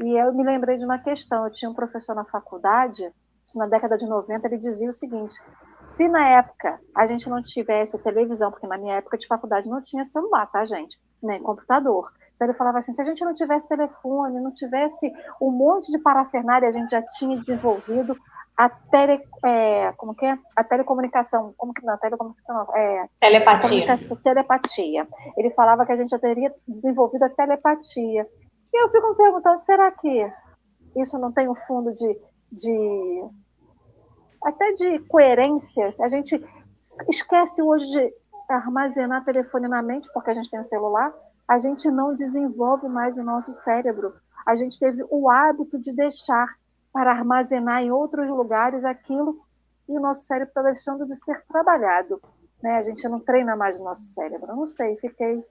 E eu me lembrei de uma questão. Eu tinha um professor na faculdade, na década de 90, ele dizia o seguinte: se na época a gente não tivesse televisão, porque na minha época de faculdade não tinha celular, tá, gente? Nem computador. Então ele falava assim: se a gente não tivesse telefone, não tivesse um monte de parafernália, a gente já tinha desenvolvido a tele, é, como que é? A telecomunicação, como que não, telecomunicação, é, telepatia. telepatia. Ele falava que a gente já teria desenvolvido a telepatia. E eu fico me perguntando, será que isso não tem um fundo de, de até de coerência? A gente esquece hoje de armazenar telefone na mente porque a gente tem o celular, a gente não desenvolve mais o nosso cérebro. A gente teve o hábito de deixar para armazenar em outros lugares aquilo e o nosso cérebro está deixando de ser trabalhado. Né? A gente não treina mais o nosso cérebro. Eu não sei, fiquei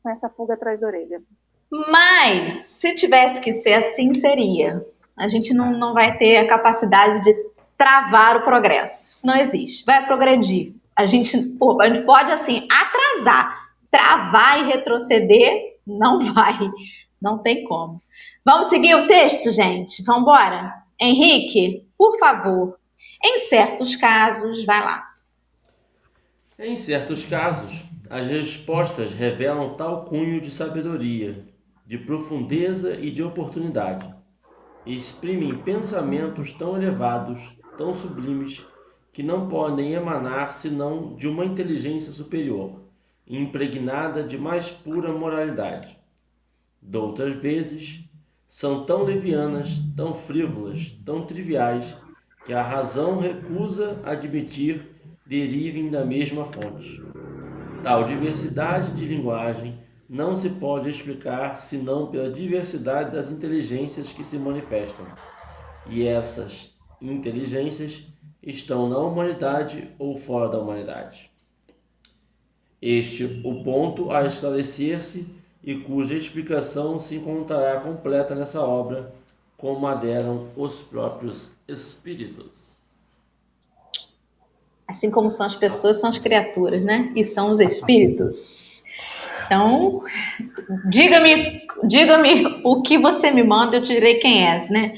com essa pulga atrás da orelha. Mas, se tivesse que ser assim, seria. A gente não, não vai ter a capacidade de travar o progresso. Isso não existe. Vai progredir. A gente, pô, a gente pode, assim, atrasar. Travar e retroceder, não vai. Não tem como. Vamos seguir o texto, gente? Vamos embora? Henrique, por favor, em certos casos, vai lá. Em certos casos, as respostas revelam tal cunho de sabedoria, de profundeza e de oportunidade, exprimem pensamentos tão elevados, tão sublimes, que não podem emanar senão de uma inteligência superior, impregnada de mais pura moralidade. Doutras vezes, são tão levianas, tão frívolas, tão triviais, que a razão recusa admitir derivem da mesma fonte. Tal diversidade de linguagem não se pode explicar senão pela diversidade das inteligências que se manifestam. E essas inteligências estão na humanidade ou fora da humanidade. Este o ponto a esclarecer-se e cuja explicação se encontrará completa nessa obra, como a deram os próprios espíritos. Assim como são as pessoas, são as criaturas, né? E são os espíritos. Então, diga-me, diga-me o que você me manda, eu te direi quem és, né?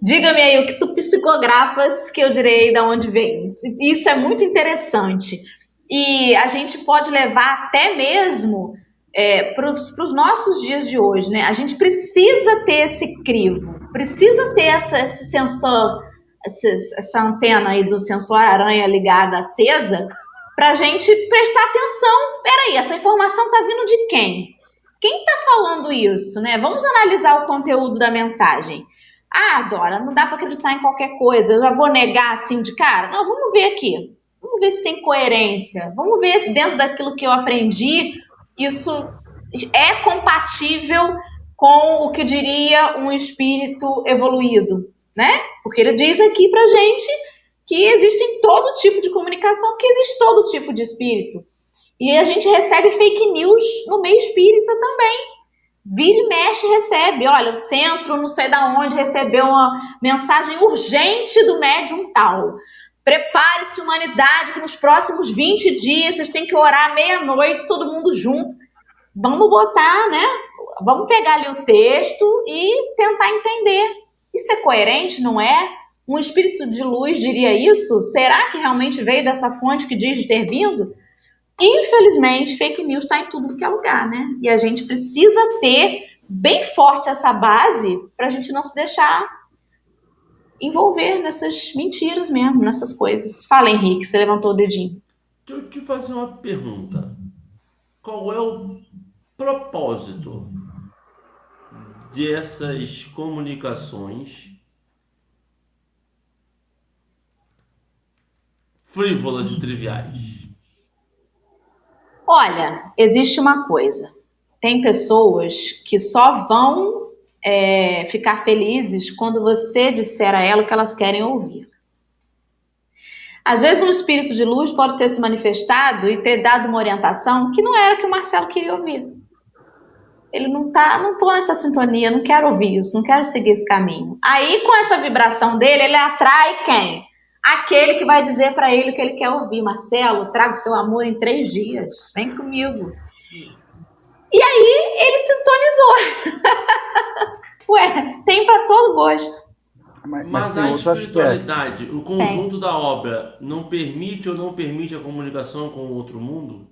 Diga-me aí o que tu psicografas que eu direi de onde vem. Isso é muito interessante. E a gente pode levar até mesmo é, para os nossos dias de hoje, né? A gente precisa ter esse crivo, precisa ter essa, esse sensor, essa, essa antena aí do sensor aranha ligada, acesa, para a gente prestar atenção. Peraí, essa informação está vindo de quem? Quem está falando isso, né? Vamos analisar o conteúdo da mensagem. Ah, Dora, não dá para acreditar em qualquer coisa. Eu já vou negar assim de cara? Não, vamos ver aqui. Vamos ver se tem coerência. Vamos ver se dentro daquilo que eu aprendi, isso é compatível com o que diria um espírito evoluído, né? Porque ele diz aqui pra gente que existe todo tipo de comunicação, porque existe todo tipo de espírito. E a gente recebe fake news no meio espírita também. Vira e mexe recebe. Olha, o centro, não sei da onde, recebeu uma mensagem urgente do médium tal. Prepare-se, humanidade, que nos próximos 20 dias vocês têm que orar meia-noite, todo mundo junto. Vamos botar, né? Vamos pegar ali o texto e tentar entender. Isso é coerente, não é? Um espírito de luz diria isso? Será que realmente veio dessa fonte que diz ter vindo? Infelizmente, fake news está em tudo que é lugar, né? E a gente precisa ter bem forte essa base para a gente não se deixar envolver nessas mentiras mesmo, nessas coisas. Fala, Henrique, você levantou o dedinho. Deixa eu te fazer uma pergunta. Qual é o propósito dessas comunicações frívolas e triviais? Olha, existe uma coisa. Tem pessoas que só vão é, ficar felizes quando você disser a ela o que elas querem ouvir. Às vezes um espírito de luz pode ter se manifestado e ter dado uma orientação que não era que o Marcelo queria ouvir. Ele não tá, não tô nessa sintonia, não quero ouvir isso, não quero seguir esse caminho. Aí com essa vibração dele, ele atrai quem? Aquele que vai dizer para ele o que ele quer ouvir. Marcelo, traga o seu amor em três dias. Vem comigo. E aí ele sintonizou. Ué, tem para todo gosto. Mas, mas, mas a espiritualidade, o conjunto tem. da obra, não permite ou não permite a comunicação com o outro mundo?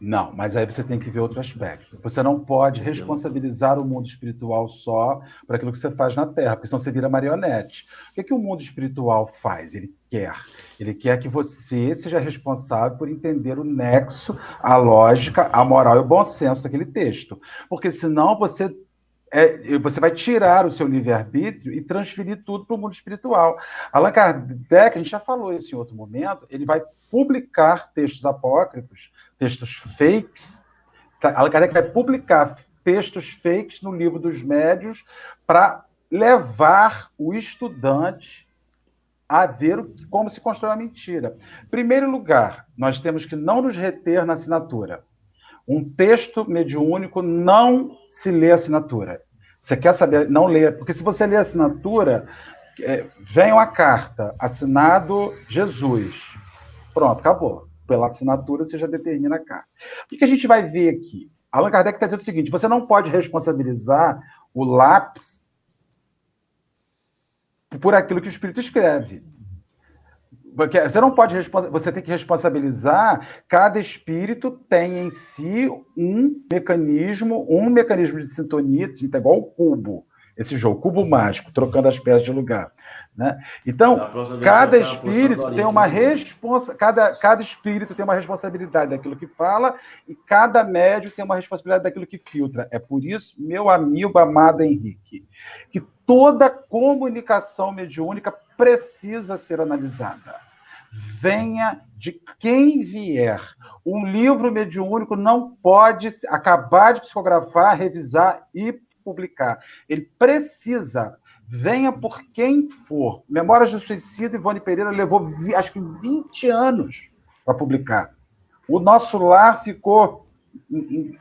Não, mas aí você tem que ver outro aspecto. Você não pode responsabilizar o mundo espiritual só para aquilo que você faz na Terra, porque senão você vira marionete. O que, é que o mundo espiritual faz? Ele quer. Ele quer que você seja responsável por entender o nexo, a lógica, a moral e o bom senso daquele texto. Porque senão você é, você vai tirar o seu livre-arbítrio e transferir tudo para o mundo espiritual. Allan Kardec, a gente já falou isso em outro momento, ele vai publicar textos apócrifos, textos fakes. Tá, Allan Kardec vai publicar textos fakes no livro dos médios para levar o estudante a ver como se constrói a mentira. Primeiro lugar, nós temos que não nos reter na assinatura. Um texto mediúnico não se lê assinatura. Você quer saber, não lê, porque se você lê assinatura, é, vem uma carta, assinado Jesus. Pronto, acabou. Pela assinatura você já determina a carta. O que a gente vai ver aqui? Allan Kardec está dizendo o seguinte: você não pode responsabilizar o lápis por aquilo que o espírito escreve. Porque você não pode você tem que responsabilizar cada espírito tem em si um mecanismo, um mecanismo de sintonia, é igual o cubo. esse jogo, cubo mágico, trocando as peças de lugar. Né? Então, cada espírito tem uma responsa, cada, cada espírito tem uma responsabilidade daquilo que fala e cada médium tem uma responsabilidade daquilo que filtra. É por isso, meu amigo amado Henrique, que toda comunicação mediúnica precisa ser analisada. Venha de quem vier. Um livro mediúnico não pode acabar de psicografar, revisar e publicar. Ele precisa venha por quem for. Memórias do Suicídio, Ivone Pereira levou, acho que 20 anos para publicar. O nosso lar ficou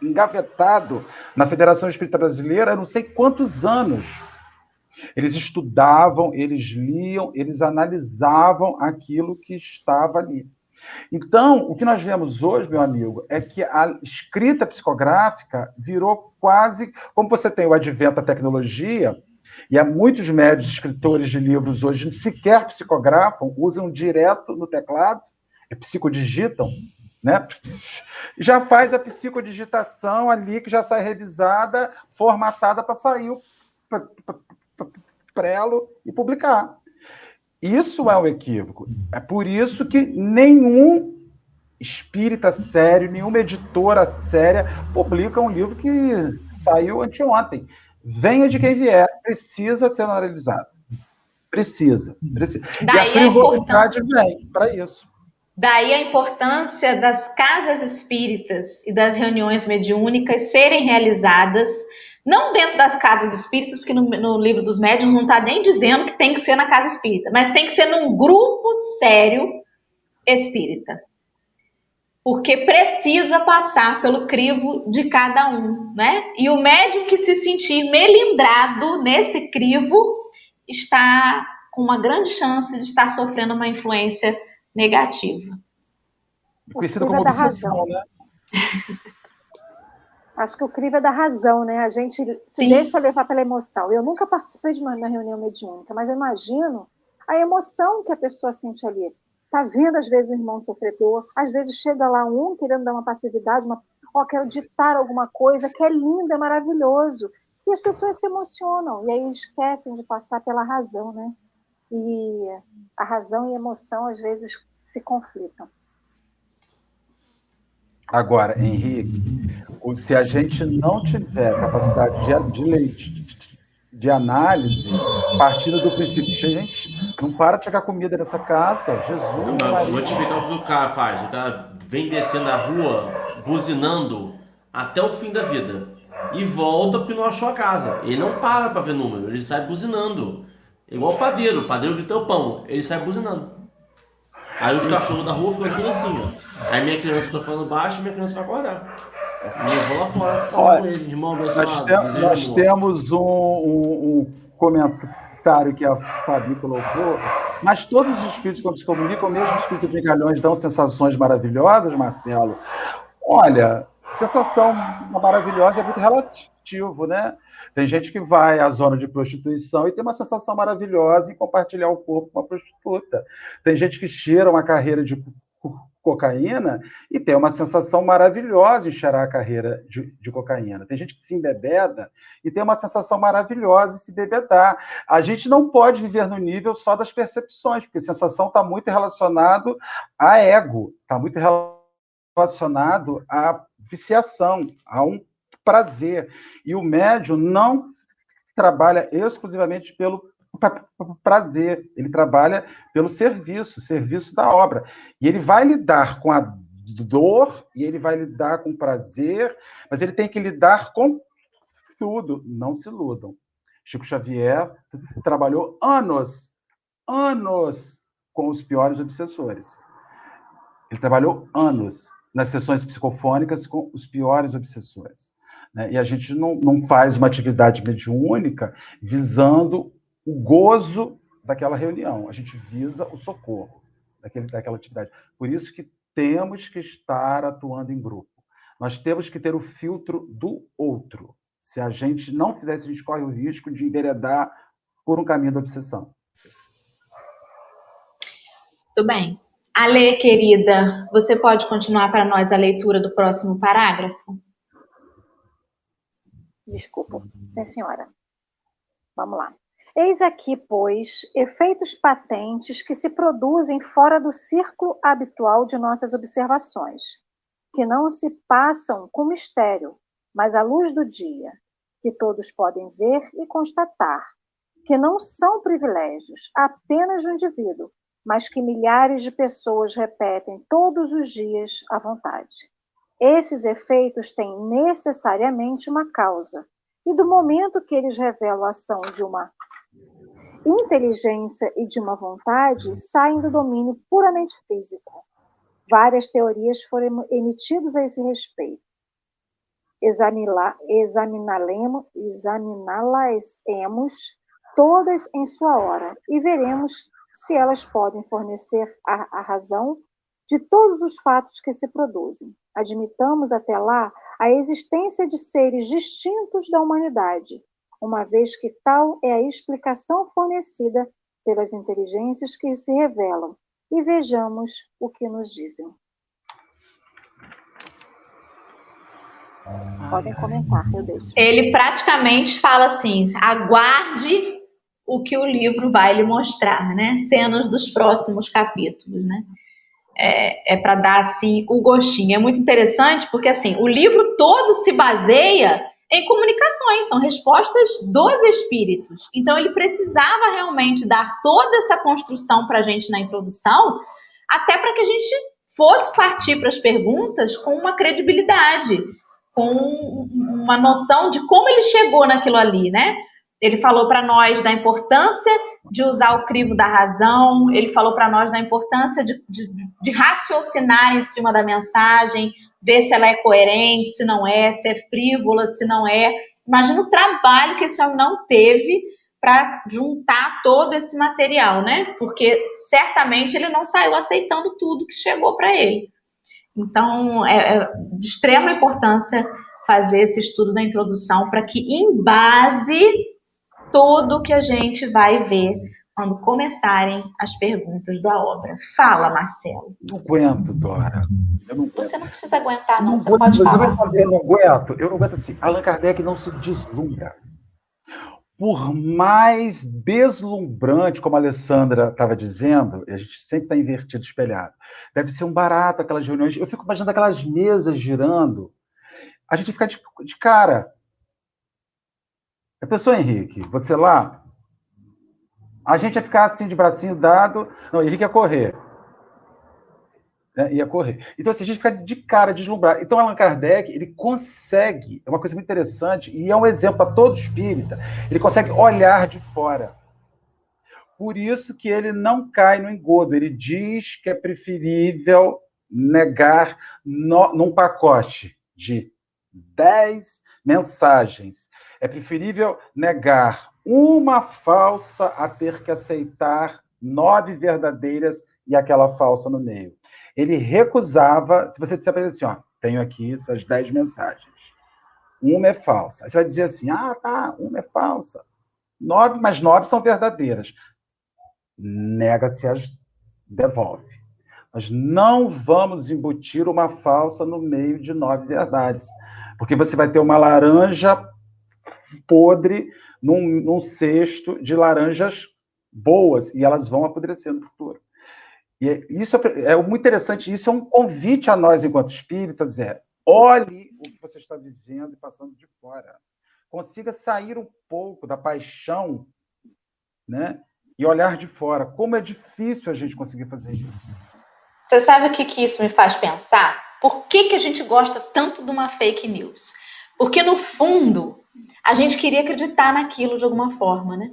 engavetado na Federação Espírita Brasileira, não sei quantos anos. Eles estudavam, eles liam, eles analisavam aquilo que estava ali. Então, o que nós vemos hoje, meu amigo, é que a escrita psicográfica virou quase. Como você tem o advento da tecnologia, e há muitos médios escritores de livros hoje sequer psicografam, usam direto no teclado, é psicodigitam, né? Já faz a psicodigitação ali, que já sai revisada, formatada para sair prelo e publicar. Isso é um equívoco. É por isso que nenhum espírita sério, nenhuma editora séria publica um livro que saiu anteontem. Venha de quem vier, precisa ser analisado. Precisa. precisa. Daí e a frivolidade vem para isso. Daí a importância das casas espíritas e das reuniões mediúnicas serem realizadas, não dentro das casas espíritas, porque no, no livro dos médiuns não está nem dizendo que tem que ser na casa espírita, mas tem que ser num grupo sério espírita porque precisa passar pelo crivo de cada um, né? E o médium que se sentir melindrado nesse crivo está com uma grande chance de estar sofrendo uma influência negativa. Conhecido como obsessão, né? Acho que o crivo é da razão, né? A gente se Sim. deixa levar pela emoção. Eu nunca participei de uma reunião mediúnica, mas eu imagino a emoção que a pessoa sente ali está vendo, às vezes, o irmão sofredor, às vezes chega lá um querendo dar uma passividade, uma, ó, quero ditar alguma coisa que é lindo, é maravilhoso. E as pessoas se emocionam, e aí esquecem de passar pela razão, né? E a razão e a emoção, às vezes, se conflitam. Agora, Henrique, se a gente não tiver capacidade de, de leite, de análise, partindo do princípio, gente, não para de chegar comida nessa casa, Jesus. Não, vou te explicar o que o cara faz. O cara vem descendo a rua, buzinando até o fim da vida. E volta porque não achou a casa. Ele não para para ver número, ele sai buzinando. Igual o padeiro, o padeiro grita o pão, ele sai buzinando. Aí os cachorros da rua ficam tudo assim, ó. Aí minha criança fica falando baixo e minha criança vai acordar. Olha, irmão nós, nós temos um, um, um, comentário que a Fabi colocou, mas todos os espíritos quando se comunicam, mesmo os espíritos brincalhões, dão sensações maravilhosas, Marcelo. Olha, sensação maravilhosa é muito relativo, né? Tem gente que vai à zona de prostituição e tem uma sensação maravilhosa em compartilhar o corpo com uma prostituta. Tem gente que cheira uma carreira de cocaína e tem uma sensação maravilhosa em cheirar a carreira de, de, cocaína. Tem gente que se embebeda e tem uma sensação maravilhosa em se bebedar. A gente não pode viver no nível só das percepções, porque sensação está muito relacionado a ego, está muito relacionado à viciação, a um prazer. E o médium não trabalha exclusivamente pelo prazer, ele trabalha pelo serviço, serviço da obra. E ele vai lidar com a dor e ele vai lidar com prazer, mas ele tem que lidar com tudo. Não se iludam. Chico Xavier trabalhou anos, anos com os piores obsessores. Ele trabalhou anos nas sessões psicofônicas com os piores obsessores. Né? E a gente não, não faz uma atividade mediúnica visando o gozo daquela reunião, a gente visa o socorro daquele, daquela atividade. Por isso que temos que estar atuando em grupo. Nós temos que ter o filtro do outro. Se a gente não fizer isso, a gente corre o risco de enveredar por um caminho da obsessão. Tudo bem. Ale, querida, você pode continuar para nós a leitura do próximo parágrafo? Desculpa, sim, senhora. Vamos lá. Eis aqui, pois, efeitos patentes que se produzem fora do círculo habitual de nossas observações, que não se passam com mistério, mas à luz do dia, que todos podem ver e constatar, que não são privilégios apenas do indivíduo, mas que milhares de pessoas repetem todos os dias à vontade. Esses efeitos têm necessariamente uma causa, e do momento que eles revelam a ação de uma inteligência e de uma vontade, saem do domínio puramente físico. Várias teorias foram emitidas a esse respeito. Examiná-las todas em sua hora e veremos se elas podem fornecer a, a razão de todos os fatos que se produzem. Admitamos até lá a existência de seres distintos da humanidade, uma vez que tal é a explicação fornecida pelas inteligências que se revelam, e vejamos o que nos dizem. Podem comentar, eu deixo. Ele praticamente fala assim: aguarde o que o livro vai lhe mostrar, né? Cenas dos próximos capítulos, né? É, é para dar assim o gostinho. É muito interessante porque assim o livro todo se baseia em comunicações, são respostas dos espíritos. Então ele precisava realmente dar toda essa construção para a gente na introdução, até para que a gente fosse partir para as perguntas com uma credibilidade, com uma noção de como ele chegou naquilo ali, né? Ele falou para nós da importância de usar o crivo da razão, ele falou para nós da importância de, de, de, raciocinar em cima da mensagem, ver se ela é coerente, se não é, se é frívola, se não é. Imagina o trabalho que esse homem não teve para juntar todo esse material, né? Porque certamente ele não saiu aceitando tudo que chegou para ele. Então, é, é de extrema importância fazer esse estudo da introdução para que, em base tudo que a gente vai ver quando começarem as perguntas da obra. Fala, Marcelo. Não aguento, Dora. Não aguento. Você não precisa aguentar, não. não você pode falar. Eu não aguento. Eu não aguento assim. Allan Kardec não se deslumbra. Por mais deslumbrante, como a Alessandra estava dizendo, a gente sempre está invertido, espelhado. Deve ser um barato aquelas reuniões. Eu fico imaginando aquelas mesas girando. A gente fica de, de cara. A pessoa, Henrique, você lá, a gente ia ficar assim de bracinho dado. Não, Henrique ia correr. Né? Ia correr. Então, assim, a gente fica de cara, deslumbrado. Então, Allan Kardec, ele consegue, é uma coisa muito interessante, e é um exemplo para todo espírita, ele consegue olhar de fora. Por isso que ele não cai no engodo. Ele diz que é preferível negar no, num pacote de 10 mensagens é preferível negar uma falsa a ter que aceitar nove verdadeiras e aquela falsa no meio. Ele recusava, se você disser para ele assim, ó, tenho aqui essas dez mensagens. Uma é falsa. Aí você vai dizer assim, ah, tá, uma é falsa. Nove, mas nove são verdadeiras. Nega-se as devolve. Nós não vamos embutir uma falsa no meio de nove verdades. Porque você vai ter uma laranja podre num, num cesto de laranjas boas e elas vão apodrecer no futuro. E é, isso é, é muito interessante, isso é um convite a nós, enquanto espíritas, é olhe o que você está vivendo e passando de fora. Consiga sair um pouco da paixão né, e olhar de fora. Como é difícil a gente conseguir fazer isso. Você sabe o que, que isso me faz pensar? Por que, que a gente gosta tanto de uma fake news? Porque, no fundo, a gente queria acreditar naquilo de alguma forma, né?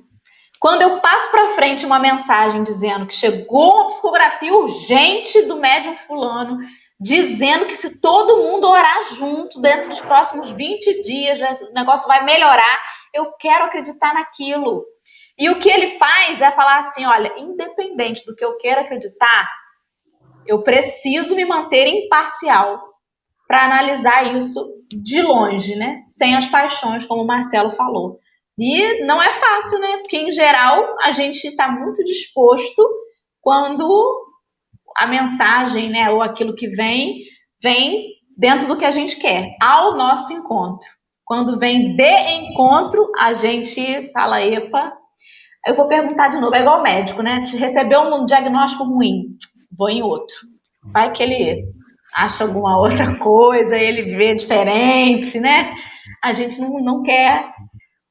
Quando eu passo para frente uma mensagem dizendo que chegou uma psicografia urgente do médium fulano, dizendo que se todo mundo orar junto dentro dos próximos 20 dias, o negócio vai melhorar, eu quero acreditar naquilo. E o que ele faz é falar assim: olha, independente do que eu quero acreditar, eu preciso me manter imparcial para analisar isso de longe, né? Sem as paixões, como o Marcelo falou. E não é fácil, né? Porque, em geral, a gente está muito disposto quando a mensagem, né, ou aquilo que vem, vem dentro do que a gente quer, ao nosso encontro. Quando vem de encontro, a gente fala, epa, eu vou perguntar de novo, é igual médico, né? Te recebeu um diagnóstico ruim, vou em outro. Vai que ele acha alguma outra coisa, ele vê diferente, né? A gente não, não quer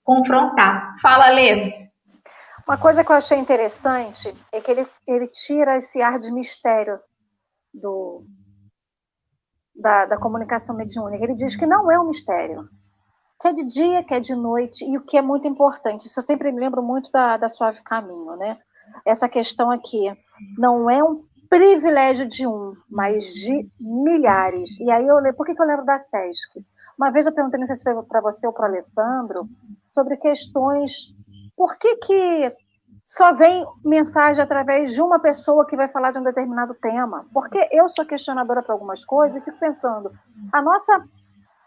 confrontar. Fala, Lê. Uma coisa que eu achei interessante é que ele, ele tira esse ar de mistério do, da, da comunicação mediúnica. Ele diz que não é um mistério. Que é de dia, que é de noite, e o que é muito importante, isso eu sempre me lembro muito da, da Suave Caminho, né? Essa questão aqui, não é um privilégio de um, mas de milhares. E aí eu lembro, por que, que eu lembro da SESC? Uma vez eu perguntei, não sei se foi para você ou para o Alessandro, sobre questões. Por que, que só vem mensagem através de uma pessoa que vai falar de um determinado tema? Porque eu sou questionadora para algumas coisas e fico pensando, a nossa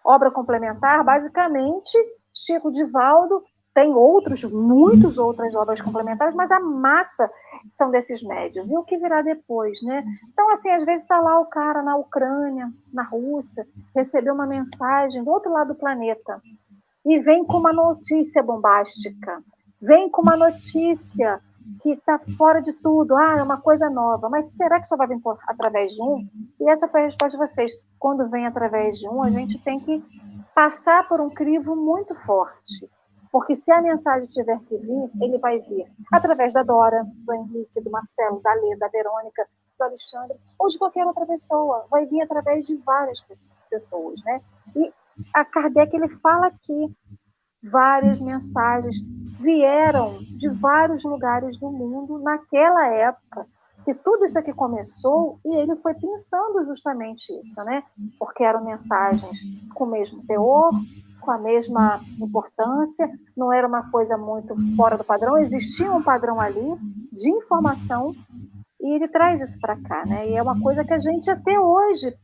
obra complementar, basicamente, Chico Divaldo tem outros, muitas outras obras complementares, mas a massa são desses médios. E o que virá depois, né? Então, assim, às vezes está lá o cara na Ucrânia, na Rússia, recebeu uma mensagem do outro lado do planeta e vem com uma notícia bombástica, vem com uma notícia que está fora de tudo, ah, é uma coisa nova, mas será que só vai vir por, através de um? E essa foi a resposta de vocês. Quando vem através de um, a gente tem que passar por um crivo muito forte porque se a mensagem tiver que vir, ele vai vir através da Dora, do Henrique, do Marcelo, da Lê, da Verônica, do Alexandre, ou de qualquer outra pessoa. Vai vir através de várias pessoas, né? E a Kardec, ele fala que várias mensagens vieram de vários lugares do mundo naquela época que tudo isso aqui começou e ele foi pensando justamente isso, né? Porque eram mensagens com o mesmo teor, com a mesma importância, não era uma coisa muito fora do padrão, existia um padrão ali de informação e ele traz isso para cá, né? E é uma coisa que a gente até hoje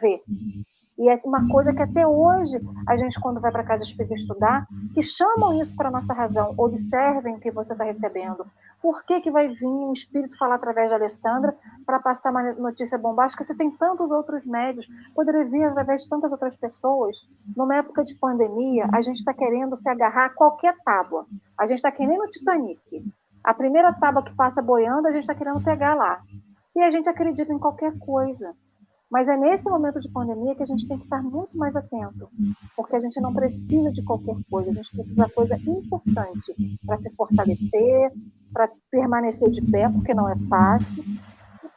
vê. E é uma coisa que até hoje a gente, quando vai para casa espírita estudar, que chamam isso para nossa razão, observem o que você está recebendo. Por que, que vai vir um espírito falar através da Alessandra para passar uma notícia bombástica se tem tantos outros médios? Poderia vir através de tantas outras pessoas. Numa época de pandemia, a gente está querendo se agarrar a qualquer tábua. A gente está querendo o Titanic. A primeira tábua que passa boiando, a gente está querendo pegar lá. E a gente acredita em qualquer coisa. Mas é nesse momento de pandemia que a gente tem que estar muito mais atento, porque a gente não precisa de qualquer coisa, a gente precisa da coisa importante para se fortalecer, para permanecer de pé, porque não é fácil.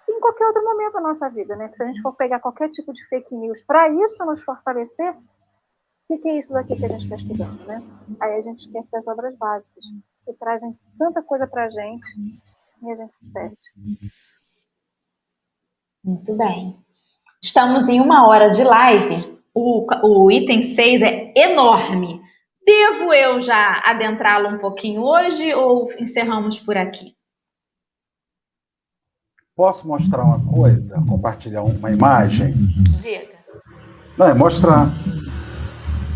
Em qualquer outro momento da nossa vida, né? se a gente for pegar qualquer tipo de fake news para isso nos fortalecer, o que, é isso daqui que a gente está estudando, né? Aí a gente esquece das obras básicas, que trazem tanta coisa para a gente e a gente se perde. Muito bem. Estamos em uma hora de live. O, o item 6 é enorme. Devo eu já adentrá-lo um pouquinho hoje ou encerramos por aqui? Posso mostrar uma coisa? Compartilhar uma imagem? Diga. Não, é mostrar.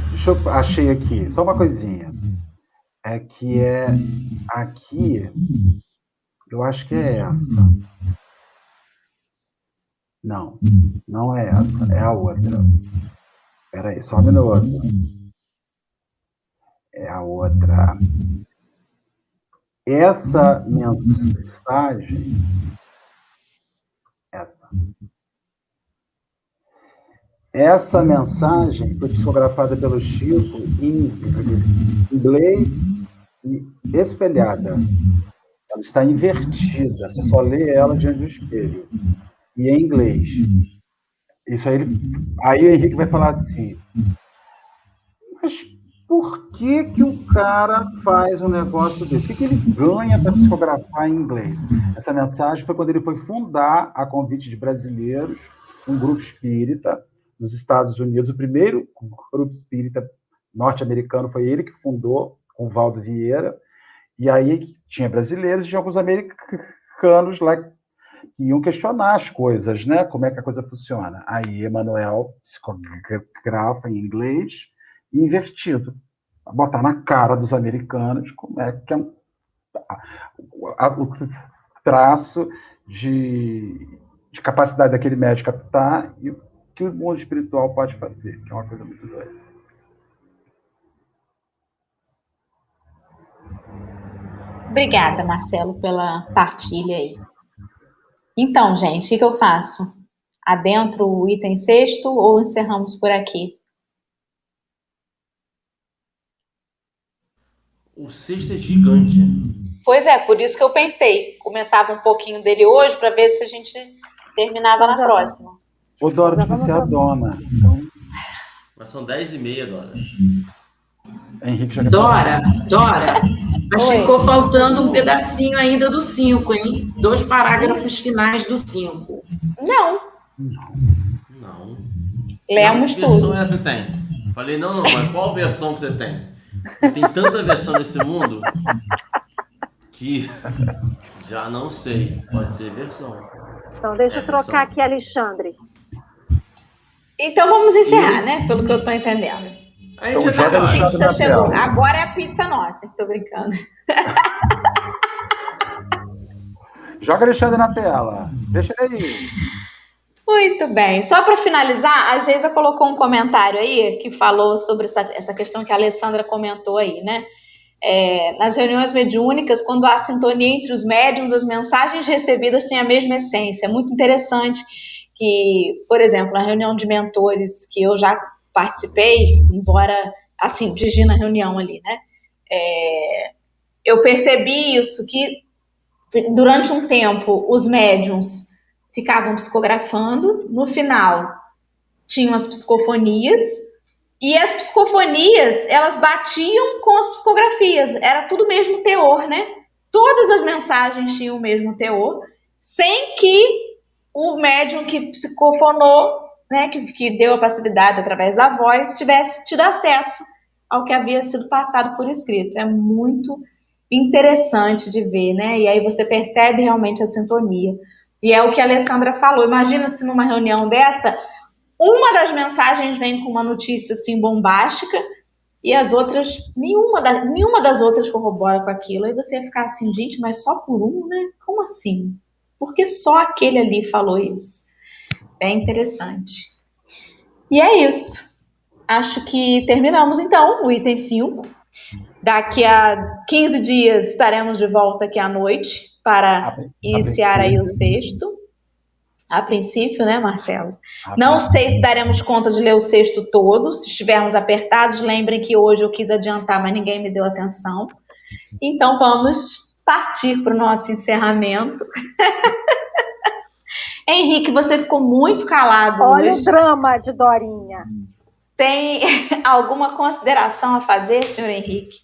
Deixa eu achei aqui, só uma coisinha. É que é aqui, eu acho que é essa. Não, não é essa, é a outra. Espera aí, só um minuto. É a outra. Essa mensagem. Essa. Essa mensagem foi psicografada pelo Chico em inglês e espelhada. Ela está invertida, você só lê ela diante do espelho e em inglês. Isso aí, ele, aí o Henrique vai falar assim, mas por que que um cara faz um negócio desse? O que, que ele ganha para psicografar em inglês? Essa mensagem foi quando ele foi fundar, a convite de brasileiros, um grupo espírita nos Estados Unidos. O primeiro grupo espírita norte-americano foi ele que fundou, com Valdo Vieira. E aí tinha brasileiros e alguns americanos lá que iam questionar as coisas, né? Como é que a coisa funciona. Aí Emanuel psicografa em inglês invertido. Botar na cara dos americanos como é que é o traço de, de capacidade daquele médico captar e o que o mundo espiritual pode fazer, que é uma coisa muito doida. Obrigada, Marcelo, pela partilha aí. Então, gente, o que, que eu faço? Adentro o item sexto ou encerramos por aqui? O sexto é gigante. Pois é, por isso que eu pensei. Começava um pouquinho dele hoje para ver se a gente terminava na próxima. Ô, Dora, você é a dona. Mas são 10 e meia, Dora. Henrique já Dora, Dora, mas Oi. ficou faltando um pedacinho ainda do 5, hein? Dois parágrafos finais do 5. Não. Não. Lemos tudo. Que versão é você tem? Falei, não, não, mas qual versão que você tem? Tem tanta versão nesse mundo que já não sei. Pode ser versão. Então, deixa é eu trocar versão. aqui, Alexandre. Então vamos encerrar, e... né? Pelo que eu estou entendendo. A gente então, joga chegou. Tela. Agora é a pizza nossa, tô brincando. joga Alexandre na tela. Deixa ele aí. Muito bem. Só para finalizar, a Geisa colocou um comentário aí que falou sobre essa, essa questão que a Alessandra comentou aí, né? É, nas reuniões mediúnicas, quando há sintonia entre os médiums, as mensagens recebidas têm a mesma essência. É muito interessante que, por exemplo, na reunião de mentores que eu já participei, embora assim, dirigi na reunião ali, né? É, eu percebi isso que durante um tempo os médiums ficavam psicografando, no final tinham as psicofonias e as psicofonias elas batiam com as psicografias, era tudo o mesmo teor, né? Todas as mensagens tinham o mesmo teor, sem que o médium que psicofonou né, que, que deu a passividade através da voz, tivesse tido acesso ao que havia sido passado por escrito. É muito interessante de ver, né? E aí você percebe realmente a sintonia. E é o que a Alessandra falou. Imagina se numa reunião dessa, uma das mensagens vem com uma notícia assim bombástica e as outras, nenhuma, da, nenhuma das outras corrobora com aquilo. Aí você ia ficar assim, gente, mas só por um, né? Como assim? Porque só aquele ali falou isso. É interessante. E é isso. Acho que terminamos então o item 5. Daqui a 15 dias estaremos de volta aqui à noite para a, iniciar a aí o sexto. A princípio, né, Marcelo? A Não sei se daremos conta de ler o sexto todo. Se estivermos apertados, lembrem que hoje eu quis adiantar, mas ninguém me deu atenção. Então vamos partir para o nosso encerramento. Henrique, você ficou muito calado Olha hoje. o drama de Dorinha. Tem alguma consideração a fazer, senhor Henrique?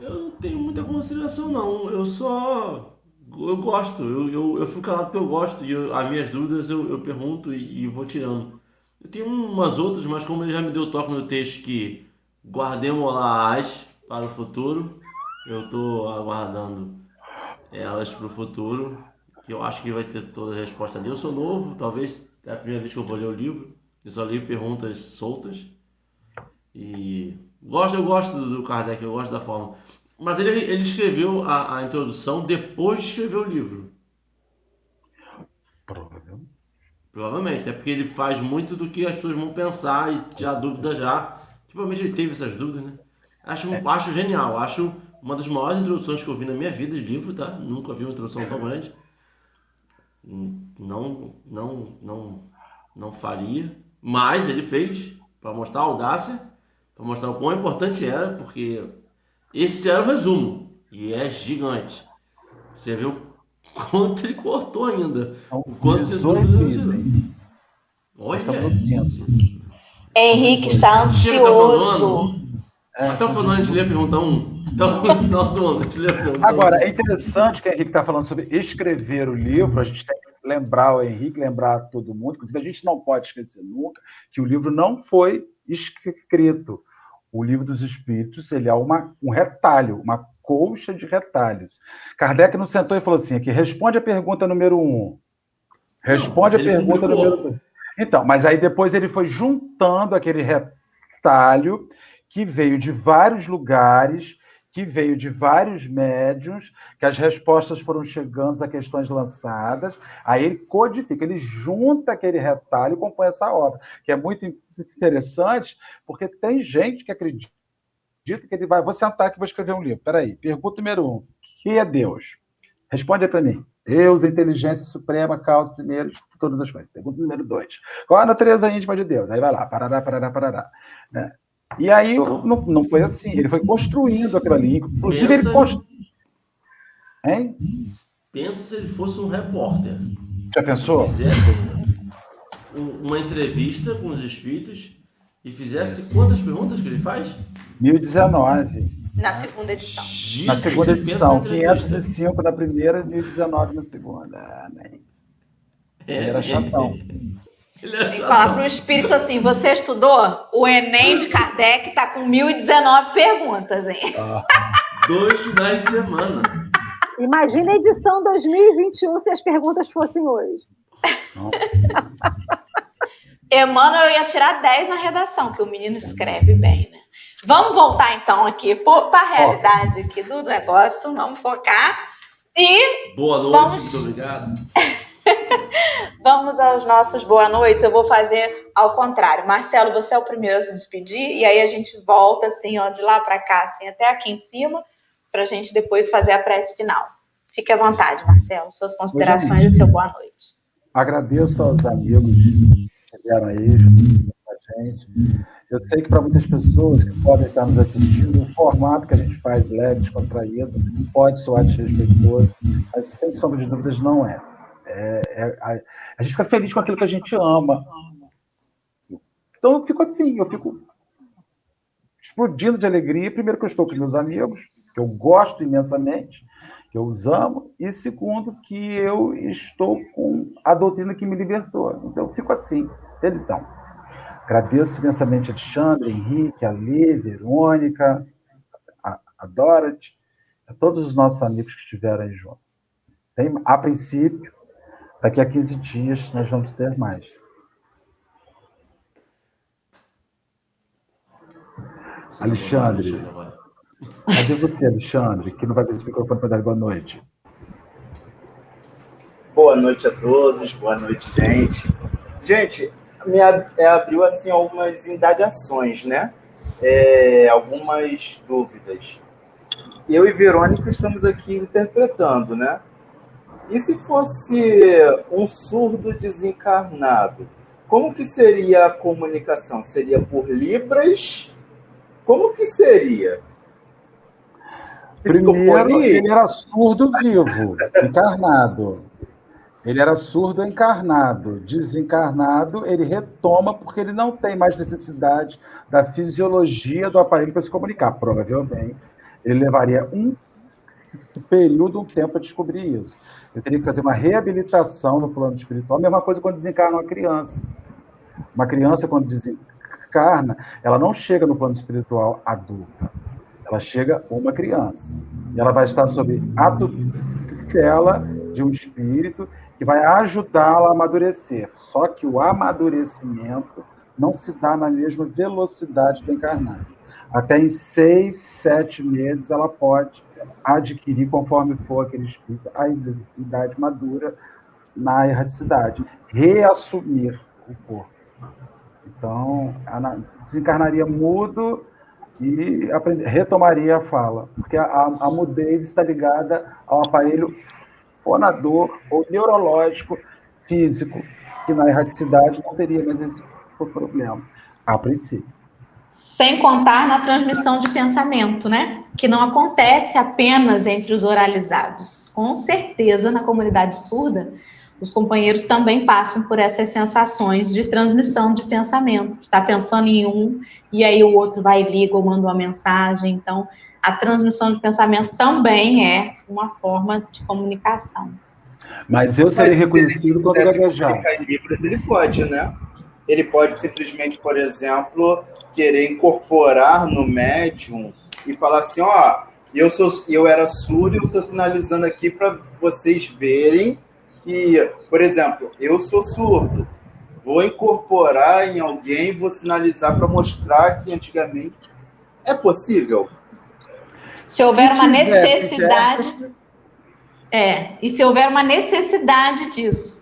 Eu não tenho muita consideração, não. Eu só. Eu gosto. Eu, eu, eu fico calado porque eu gosto. E eu, as minhas dúvidas eu, eu pergunto e, e, vou tirando. Eu tenho umas outras, mas como ele já me deu toque no texto que guardemos lá as para o futuro, eu estou aguardando elas para o futuro que eu acho que vai ter toda a resposta ali. Eu sou novo, talvez é a primeira vez que eu vou ler o livro. Eu só leio perguntas soltas. E gosto, eu gosto do Kardec, eu gosto da forma. Mas ele, ele escreveu a, a introdução depois de escrever o livro. Provavelmente. Provavelmente, é porque ele faz muito do que as pessoas vão pensar e tirar dúvida já. Provavelmente ele teve essas dúvidas, né? Acho, é. acho genial, acho uma das maiores introduções que eu vi na minha vida de livro, tá? Nunca vi uma introdução tão grande não, não, não, não faria, mas ele fez para mostrar a audácia, para mostrar o quão importante era, porque esse era o resumo e é gigante. Você viu quanto ele cortou ainda. São o quanto 18 Olha, Henrique está ansioso. Até o final a gente lê a pergunta 1. Então, no final do ano, a gente lê Agora, é interessante que o Henrique está falando sobre escrever o livro, a gente tem que lembrar o Henrique, lembrar todo mundo, inclusive a gente não pode esquecer nunca que o livro não foi escrito. O livro dos Espíritos ele é uma, um retalho, uma colcha de retalhos. Kardec não sentou e falou assim: aqui, responde a pergunta número um. Responde não, a pergunta número dois. Então, mas aí depois ele foi juntando aquele retalho que veio de vários lugares, que veio de vários médiums, que as respostas foram chegando a questões lançadas, aí ele codifica, ele junta aquele retalho e compõe essa obra, que é muito interessante, porque tem gente que acredita que ele vai. Vou sentar aqui e vou escrever um livro. Peraí. Pergunta número um: que é Deus? Responde aí para mim. Deus, inteligência suprema, causa primeiro todas as coisas. Pergunta número dois. Qual a natureza íntima de Deus? Aí vai lá, parará, parará, parará. Né? E aí não, não foi assim. Ele foi construindo aquilo ali. Inclusive, Pensa... ele construiu. Hein? Pensa se ele fosse um repórter. Já pensou? Fizesse uma entrevista com os espíritos e fizesse quantas perguntas que ele faz? 1019. Na segunda edição. na segunda edição. 505 na primeira e 1019 na segunda. Ah, nem. Ele era chatão. Ele Tem que falar para o espírito assim: você estudou? O Enem de Kardec está com 1019 perguntas, hein? Ah. Dois finais de semana. Imagina a edição 2021 se as perguntas fossem hoje. Emmanuel ia tirar 10 na redação, que o menino escreve bem, né? Vamos voltar então aqui para a realidade aqui do negócio, vamos focar. E. Boa noite, vamos... muito obrigado. vamos aos nossos boa noites. Eu vou fazer ao contrário. Marcelo, você é o primeiro a se despedir, e aí a gente volta assim, ó, de lá para cá, assim, até aqui em cima, para a gente depois fazer a prece final. Fique à vontade, Marcelo, suas considerações e seu boa noite. Agradeço aos amigos que vieram aí com a gente. Eu sei que para muitas pessoas que podem estar nos assistindo, o formato que a gente faz leve, descontraído, pode soar desrespeitoso, mas sem sombra de dúvidas não é. É, é a, a, gente fica feliz com aquilo que a gente ama. Então eu fico assim, eu fico explodindo de alegria. Primeiro que eu estou com meus amigos, que eu gosto imensamente, que eu os amo, e segundo, que eu estou com a doutrina que me libertou. Então, eu fico assim, felizão. Agradeço imensamente a Alexandre, Henrique, a Lê, Verônica, a, a Dorothy, a todos os nossos amigos que estiveram aí juntos. Tem, a princípio, daqui a 15 dias, nós vamos ter mais. Alexandre, Cadê você, Alexandre, que não vai ter esse microfone para dar boa noite? Boa noite a todos, boa noite, gente. Gente, me é, abriu assim algumas indagações, né? É, algumas dúvidas. Eu e Verônica estamos aqui interpretando, né? E se fosse um surdo desencarnado, como que seria a comunicação? Seria por libras? Como que seria? Primeiro, ele era surdo vivo, encarnado. Ele era surdo encarnado. Desencarnado, ele retoma porque ele não tem mais necessidade da fisiologia do aparelho para se comunicar. Provavelmente, ele levaria um período, um tempo para descobrir isso. Ele teria que fazer uma reabilitação no plano espiritual. A mesma coisa quando desencarna uma criança. Uma criança, quando desencarna, ela não chega no plano espiritual adulta ela chega uma criança. E ela vai estar sob a tutela de um espírito que vai ajudá-la a amadurecer. Só que o amadurecimento não se dá na mesma velocidade do encarnado. Até em seis, sete meses ela pode adquirir, conforme for aquele espírito, a idade madura na erraticidade. Reassumir o corpo. Então, desencarnaria mudo e aprender, retomaria a fala, porque a, a, mudez está ligada ao aparelho fonador ou neurológico físico, que na erraticidade não teria mais esse problema, a princípio. Sem contar na transmissão de pensamento, né? Que não acontece apenas entre os oralizados. Com certeza, na comunidade surda, os companheiros também passam por essas sensações de transmissão de pensamento. Está pensando em um e aí o outro vai e liga ou manda uma mensagem. Então, a transmissão de pensamento também é uma forma de comunicação. Mas eu serei Mas reconhecido quando gaguejar. Em Libras, ele pode, né? Ele pode simplesmente, por exemplo, querer incorporar no médium e falar assim, ó, eu sou, eu era surdo e eu estou sinalizando aqui para vocês verem que, por exemplo, eu sou surdo, vou incorporar em alguém, vou sinalizar para mostrar que antigamente é possível. Se houver uma necessidade, é, e se houver uma necessidade disso.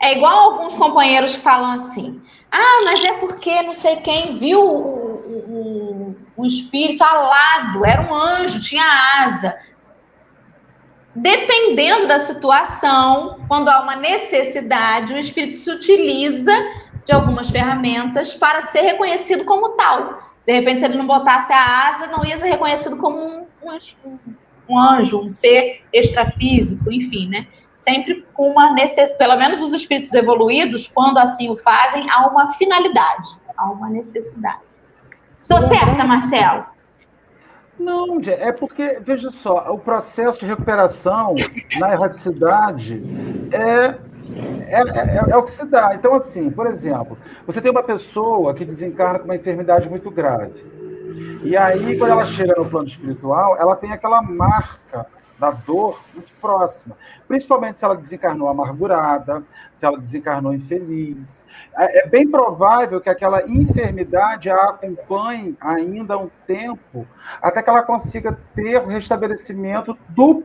É igual alguns companheiros que falam assim: ah, mas é porque não sei quem viu o, o, espírito alado, era um anjo, tinha asa. Dependendo da situação, quando há uma necessidade, o espírito se utiliza de algumas ferramentas para ser reconhecido como tal. De repente, se ele não botasse a asa, não ia ser reconhecido como um, um, um anjo, um ser extrafísico, enfim, né? Sempre com uma necessidade, pelo menos os espíritos evoluídos, quando assim o fazem, há uma finalidade, há uma necessidade. Estou certa, Marcelo? Não, é porque, veja só, o processo de recuperação na erradicidade é é, é, é, o que se dá. Então, assim, por exemplo, você tem uma pessoa que desencarna com uma enfermidade muito grave. E aí, quando ela chega no plano espiritual, ela tem aquela marca da dor muito próxima. Principalmente se ela desencarnou amargurada, se ela desencarnou infeliz. É, é bem provável que aquela enfermidade a acompanhe ainda um tempo até que ela consiga ter o restabelecimento do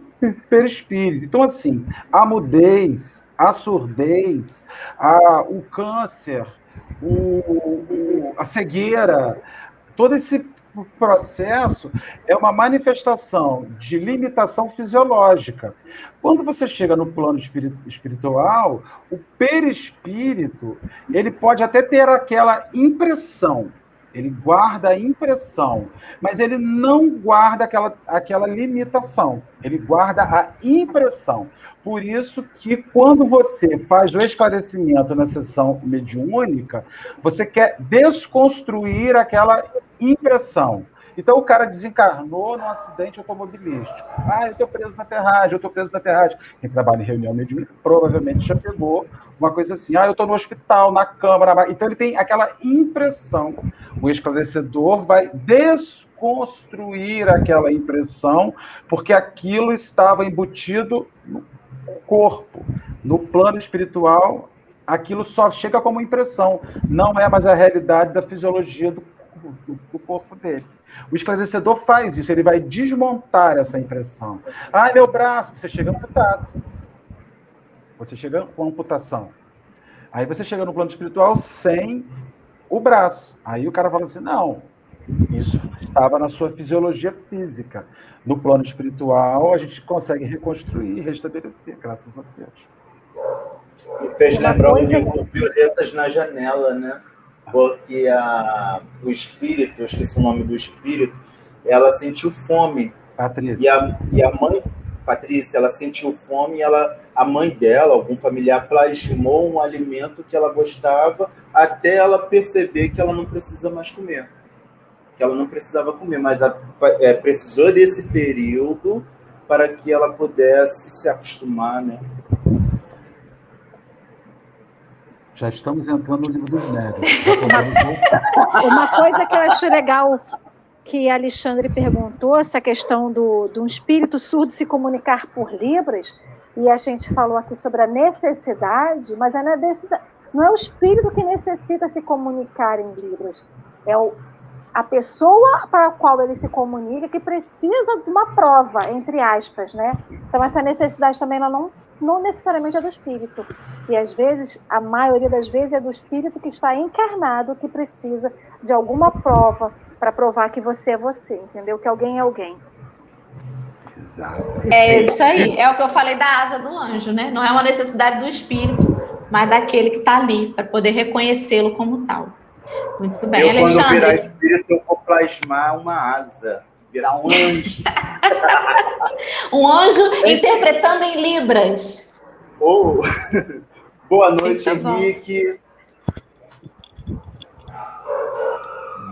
perispírito. Então, assim, a mudez, a surdez, a, o câncer, o, o, a cegueira, todo esse processo é uma manifestação de limitação fisiológica. Quando você chega no plano espiritual, o perispírito, ele pode até ter aquela impressão ele guarda a impressão, mas ele não guarda aquela, aquela limitação. Ele guarda a impressão. Por isso que quando você faz o esclarecimento na sessão mediúnica, você quer desconstruir aquela impressão. Então o cara desencarnou num acidente automobilístico. Ah, eu estou preso na ferragem, eu estou preso na ferragem. Quem trabalha em reunião mediúnica provavelmente já pegou uma coisa assim. Ah, eu estou no hospital, na câmara. Então ele tem aquela impressão. O esclarecedor vai desconstruir aquela impressão, porque aquilo estava embutido no corpo. No plano espiritual, aquilo só chega como impressão, não é mais a realidade da fisiologia do, do, do corpo dele. O esclarecedor faz isso, ele vai desmontar essa impressão. Ai, meu braço, você chega amputado. Você chega com amputação. Aí você chega no plano espiritual sem o braço. Aí o cara fala assim: não, isso estava na sua fisiologia física. No plano espiritual, a gente consegue reconstruir e restabelecer, graças a Deus. Me fez lembrar o livro Violetas na Janela, né? Porque a, o espírito, eu esqueci o nome do espírito, ela sentiu fome. Patrícia. E a, e a mãe, Patrícia, ela sentiu fome e ela, a mãe dela, algum familiar, plasmou um alimento que ela gostava até ela perceber que ela não precisa mais comer. Que ela não precisava comer, mas a, é, precisou desse período para que ela pudesse se acostumar, né? Já estamos entrando no livro dos médios. Uma coisa que eu achei legal que Alexandre perguntou, essa questão do, do espírito surdo se comunicar por libras, e a gente falou aqui sobre a necessidade, mas a necessidade, não é o espírito que necessita se comunicar em libras, é o, a pessoa para a qual ele se comunica que precisa de uma prova, entre aspas, né? Então essa necessidade também ela não não necessariamente é do espírito. E às vezes, a maioria das vezes, é do espírito que está encarnado que precisa de alguma prova para provar que você é você, entendeu? Que alguém é alguém. Exato. É isso aí. É o que eu falei da asa do anjo, né? Não é uma necessidade do espírito, mas daquele que está ali, para poder reconhecê-lo como tal. Muito bem, eu, Alexandre. Quando virar espírito, eu vou plasmar uma asa virar um anjo. um anjo é. interpretando em Libras. Oh. Boa noite, tá Henrique.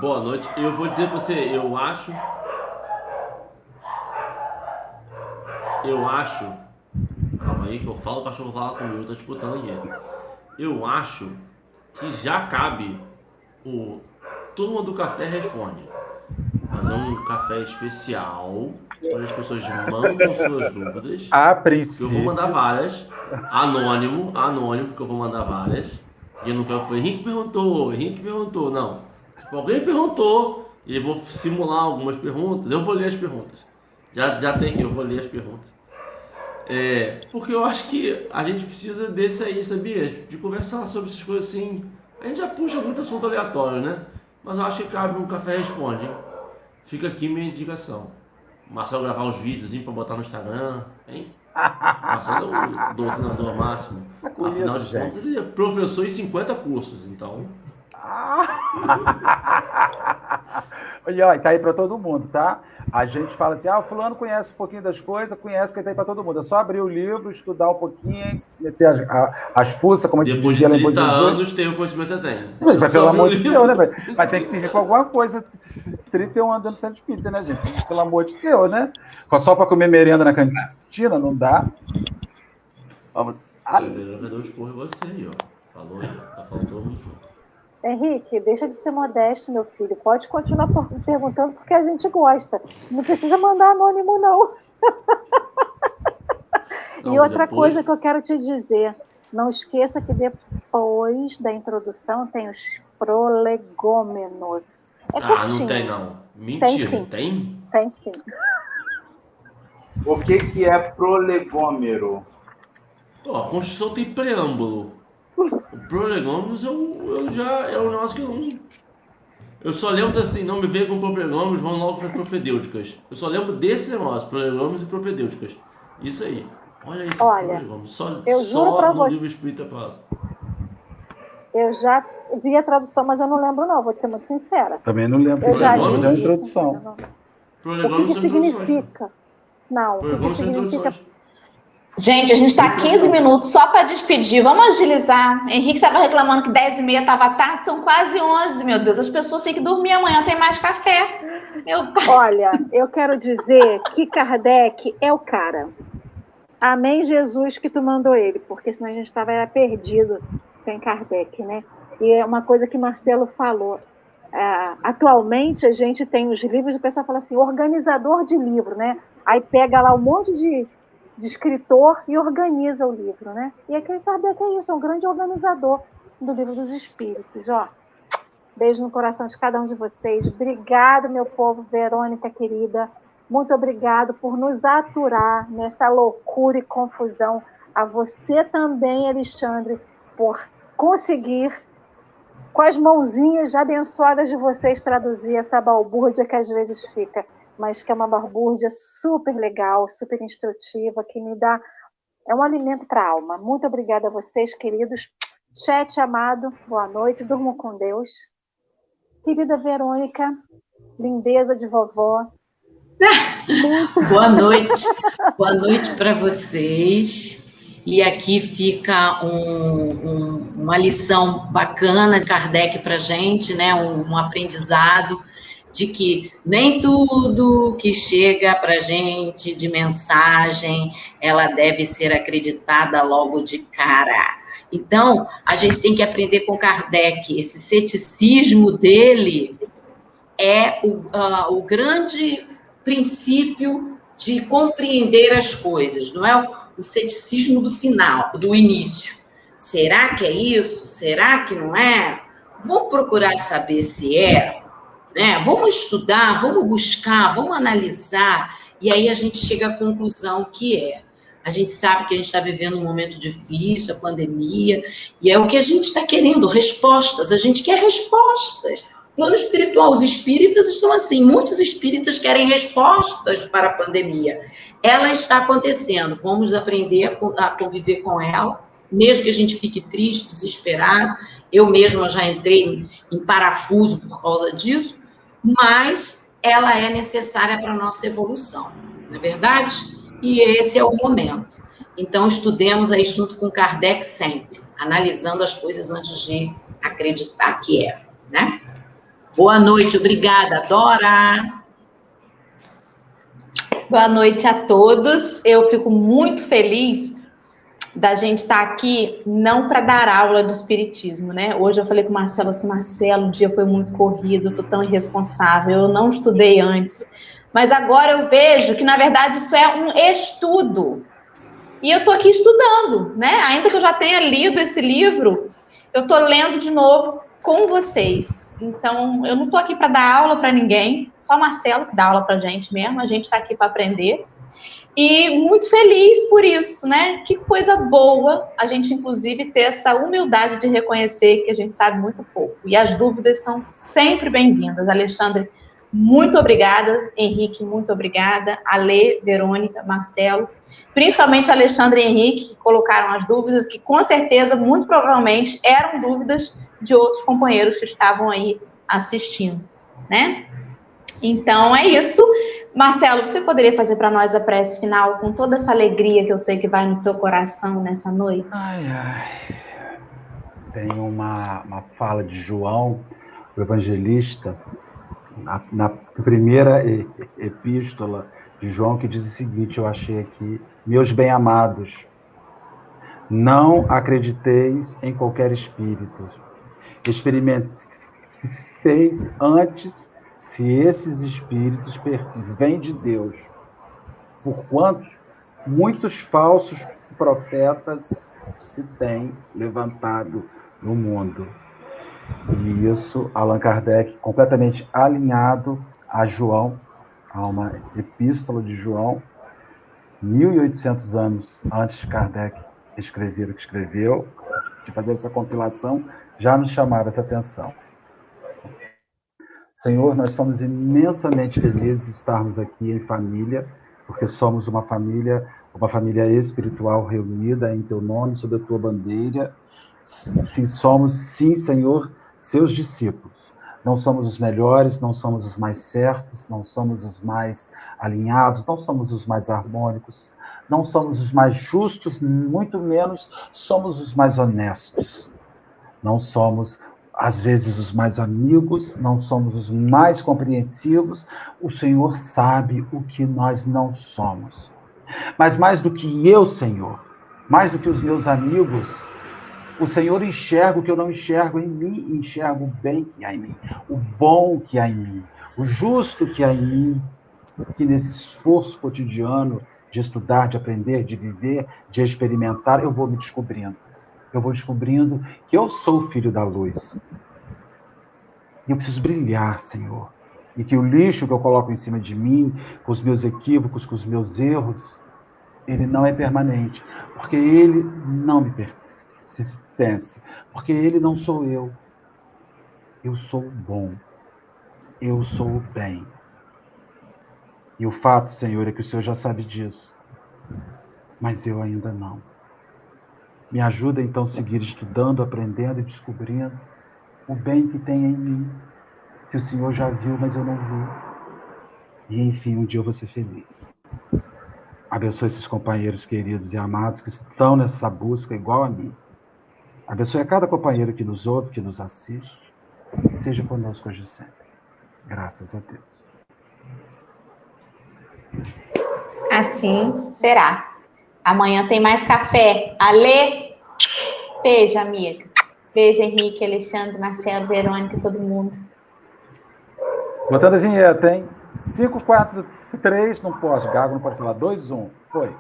Boa noite. Eu vou dizer para você, eu acho. Eu acho. Calma aí que eu falo, o cachorro fala comigo, tô disputando aqui. Eu acho que já cabe o Turma do Café Responde fazer um café especial onde as pessoas mandam suas dúvidas. A princípio. Eu vou mandar várias. Anônimo, anônimo, porque eu vou mandar várias. E eu não quero que Henrique perguntou, Henrique perguntou. Não. Tipo, alguém perguntou e eu vou simular algumas perguntas. Eu vou ler as perguntas. Já, já tem, eu vou ler as perguntas. É, porque eu acho que a gente precisa desse aí, sabia? De conversar sobre essas coisas assim. A gente já puxa muito assunto aleatório, né? Mas eu acho que cabe um café responde, hein? Fica aqui minha indicação. Marcelo gravar uns vídeos para botar no Instagram, hein? Marcelo é o doutrinador máximo. Afinal de contas, ele é professor em 50 cursos, então. e ó, tá aí para todo mundo, tá? A gente fala assim, ah, o fulano conhece um pouquinho das coisas, conhece porque tá aí para todo mundo. É só abrir o livro, estudar um pouquinho, meter as, as fuças, como a gente Depois dizia de 30 anos tem o conhecimento tem. Mas, mas pelo amor de Deus, né, velho? Vai ter que servir com alguma coisa. 31 anos dentro do centro espírita, né, gente? Pelo amor de Deus, né? Só para comer merenda na cantina, não dá. Vamos. Ah. Um esporro em você aí, ó. Falou aí, tá faltando muito. Henrique, deixa de ser modesto, meu filho. Pode continuar perguntando porque a gente gosta. Não precisa mandar anônimo, não. não e outra depois... coisa que eu quero te dizer: não esqueça que depois da introdução tem os prolegômenos. É ah, curtinho. não tem, não. Mentira, tem sim. Tem, tem sim. O que, que é prolegômero? Oh, a Constituição tem preâmbulo. Prolegômenos eu, eu já é o nosso que eu não. Eu só lembro assim, não me veio com prolegômenos, vão logo para as propedêuticas. Eu só lembro desse negócio, prolegômenos e propedêuticas. Isso aí. Olha isso, Olha, Só, eu juro só no você, livro Espírita Paz. Eu já vi a tradução, mas eu não lembro não, vou ser muito sincera. Também não lembro. Eu já li é a introdução. O que, que significa? Não, o que, que significa Gente, a gente está 15 minutos só para despedir. Vamos agilizar. Henrique estava reclamando que 10 e meia estava tarde, são quase 11, meu Deus. As pessoas têm que dormir amanhã, tem mais café. Olha, eu quero dizer que Kardec é o cara. Amém, Jesus, que tu mandou ele, porque senão a gente estava perdido sem Kardec, né? E é uma coisa que Marcelo falou. É, atualmente a gente tem os livros, o pessoal fala assim, organizador de livro, né? Aí pega lá um monte de de escritor e organiza o livro, né? E aquele Kardec é isso, é um grande organizador do livro dos Espíritos, ó. Beijo no coração de cada um de vocês. Obrigado, meu povo, Verônica querida. Muito obrigado por nos aturar nessa loucura e confusão. A você também, Alexandre, por conseguir, com as mãozinhas abençoadas de vocês, traduzir essa balbúrdia que às vezes fica mas que é uma barbúrdia super legal, super instrutiva, que me dá. É um alimento para a alma. Muito obrigada a vocês, queridos. Chat amado, boa noite, durmam com Deus. Querida Verônica, lindeza de vovó. boa noite, boa noite para vocês. E aqui fica um, um, uma lição bacana de Kardec para gente, né? Um, um aprendizado de que nem tudo que chega para gente de mensagem ela deve ser acreditada logo de cara. Então, a gente tem que aprender com Kardec. Esse ceticismo dele é o, uh, o grande princípio de compreender as coisas, não é o, o ceticismo do final, do início. Será que é isso? Será que não é? Vou procurar saber se é. Né? Vamos estudar, vamos buscar, vamos analisar, e aí a gente chega à conclusão que é. A gente sabe que a gente está vivendo um momento difícil, a pandemia, e é o que a gente está querendo, respostas. A gente quer respostas. Plano espiritual, os espíritas estão assim, muitos espíritas querem respostas para a pandemia. Ela está acontecendo, vamos aprender a conviver com ela, mesmo que a gente fique triste, desesperado. Eu mesma já entrei em parafuso por causa disso, mas ela é necessária para a nossa evolução, não é verdade? E esse é o momento. Então, estudemos aí junto com Kardec sempre, analisando as coisas antes de acreditar que é, né? Boa noite, obrigada, Dora. Boa noite a todos. Eu fico muito feliz da gente estar tá aqui não para dar aula do espiritismo, né? Hoje eu falei com o Marcelo assim, Marcelo, o dia foi muito corrido, tô tão irresponsável, eu não estudei antes. Mas agora eu vejo que na verdade isso é um estudo. E eu tô aqui estudando, né? Ainda que eu já tenha lido esse livro, eu tô lendo de novo com vocês. Então, eu não tô aqui para dar aula para ninguém, só o Marcelo que dá aula pra gente mesmo, a gente está aqui para aprender. E muito feliz por isso, né? Que coisa boa a gente, inclusive, ter essa humildade de reconhecer que a gente sabe muito pouco. E as dúvidas são sempre bem-vindas. Alexandre, Muito obrigada, Henrique, muito obrigada. Ale, Verônica, Marcelo, principalmente Alexandre e Henrique, que colocaram as dúvidas, que com certeza, muito provavelmente, eram dúvidas de outros companheiros que estavam aí assistindo, né? Então é isso. Marcelo, você poderia fazer para nós a prece final com toda essa alegria que eu sei que vai no seu coração nessa noite? Ai, ai. Tem uma, uma fala de João, o evangelista, na, na primeira epístola de João, que diz o seguinte: eu achei aqui, meus bem-amados, não acrediteis em qualquer espírito, experimenteis antes se esses espíritos vêm de Deus, porquanto muitos falsos profetas se têm levantado no mundo. E isso, Allan Kardec, completamente alinhado a João, a uma epístola de João, 1800 anos antes de Kardec escrever o que escreveu, de fazer essa compilação, já nos chamava essa atenção. Senhor, nós somos imensamente felizes de estarmos aqui em família, porque somos uma família, uma família espiritual reunida em teu nome, sob a tua bandeira. Sim, somos, sim, Senhor, seus discípulos. Não somos os melhores, não somos os mais certos, não somos os mais alinhados, não somos os mais harmônicos, não somos os mais justos, muito menos somos os mais honestos. Não somos às vezes os mais amigos, não somos os mais compreensivos. O Senhor sabe o que nós não somos. Mas mais do que eu, Senhor, mais do que os meus amigos, o Senhor enxerga o que eu não enxergo em mim, enxerga o bem que há em mim, o bom que há em mim, o justo que há em mim, que nesse esforço cotidiano de estudar, de aprender, de viver, de experimentar, eu vou me descobrindo eu vou descobrindo que eu sou filho da luz. E eu preciso brilhar, Senhor. E que o lixo que eu coloco em cima de mim, com os meus equívocos, com os meus erros, ele não é permanente. Porque ele não me pertence. Porque ele não sou eu. Eu sou o bom. Eu sou o bem. E o fato, Senhor, é que o Senhor já sabe disso. Mas eu ainda não. Me ajuda então a seguir estudando, aprendendo e descobrindo o bem que tem em mim, que o Senhor já viu, mas eu não vi. E enfim, um dia eu vou ser feliz. Abençoe esses companheiros queridos e amados que estão nessa busca igual a mim. Abençoe a cada companheiro que nos ouve, que nos assiste. E seja conosco hoje sempre. Graças a Deus. Assim será. Amanhã tem mais café. Ale, beijo, amiga. Beijo, Henrique, Alexandre, Marcelo, Verônica, todo mundo. Botando a vinheta, hein? 5, 4, 3, não pode. Gago não pode falar. 2, 1. Foi.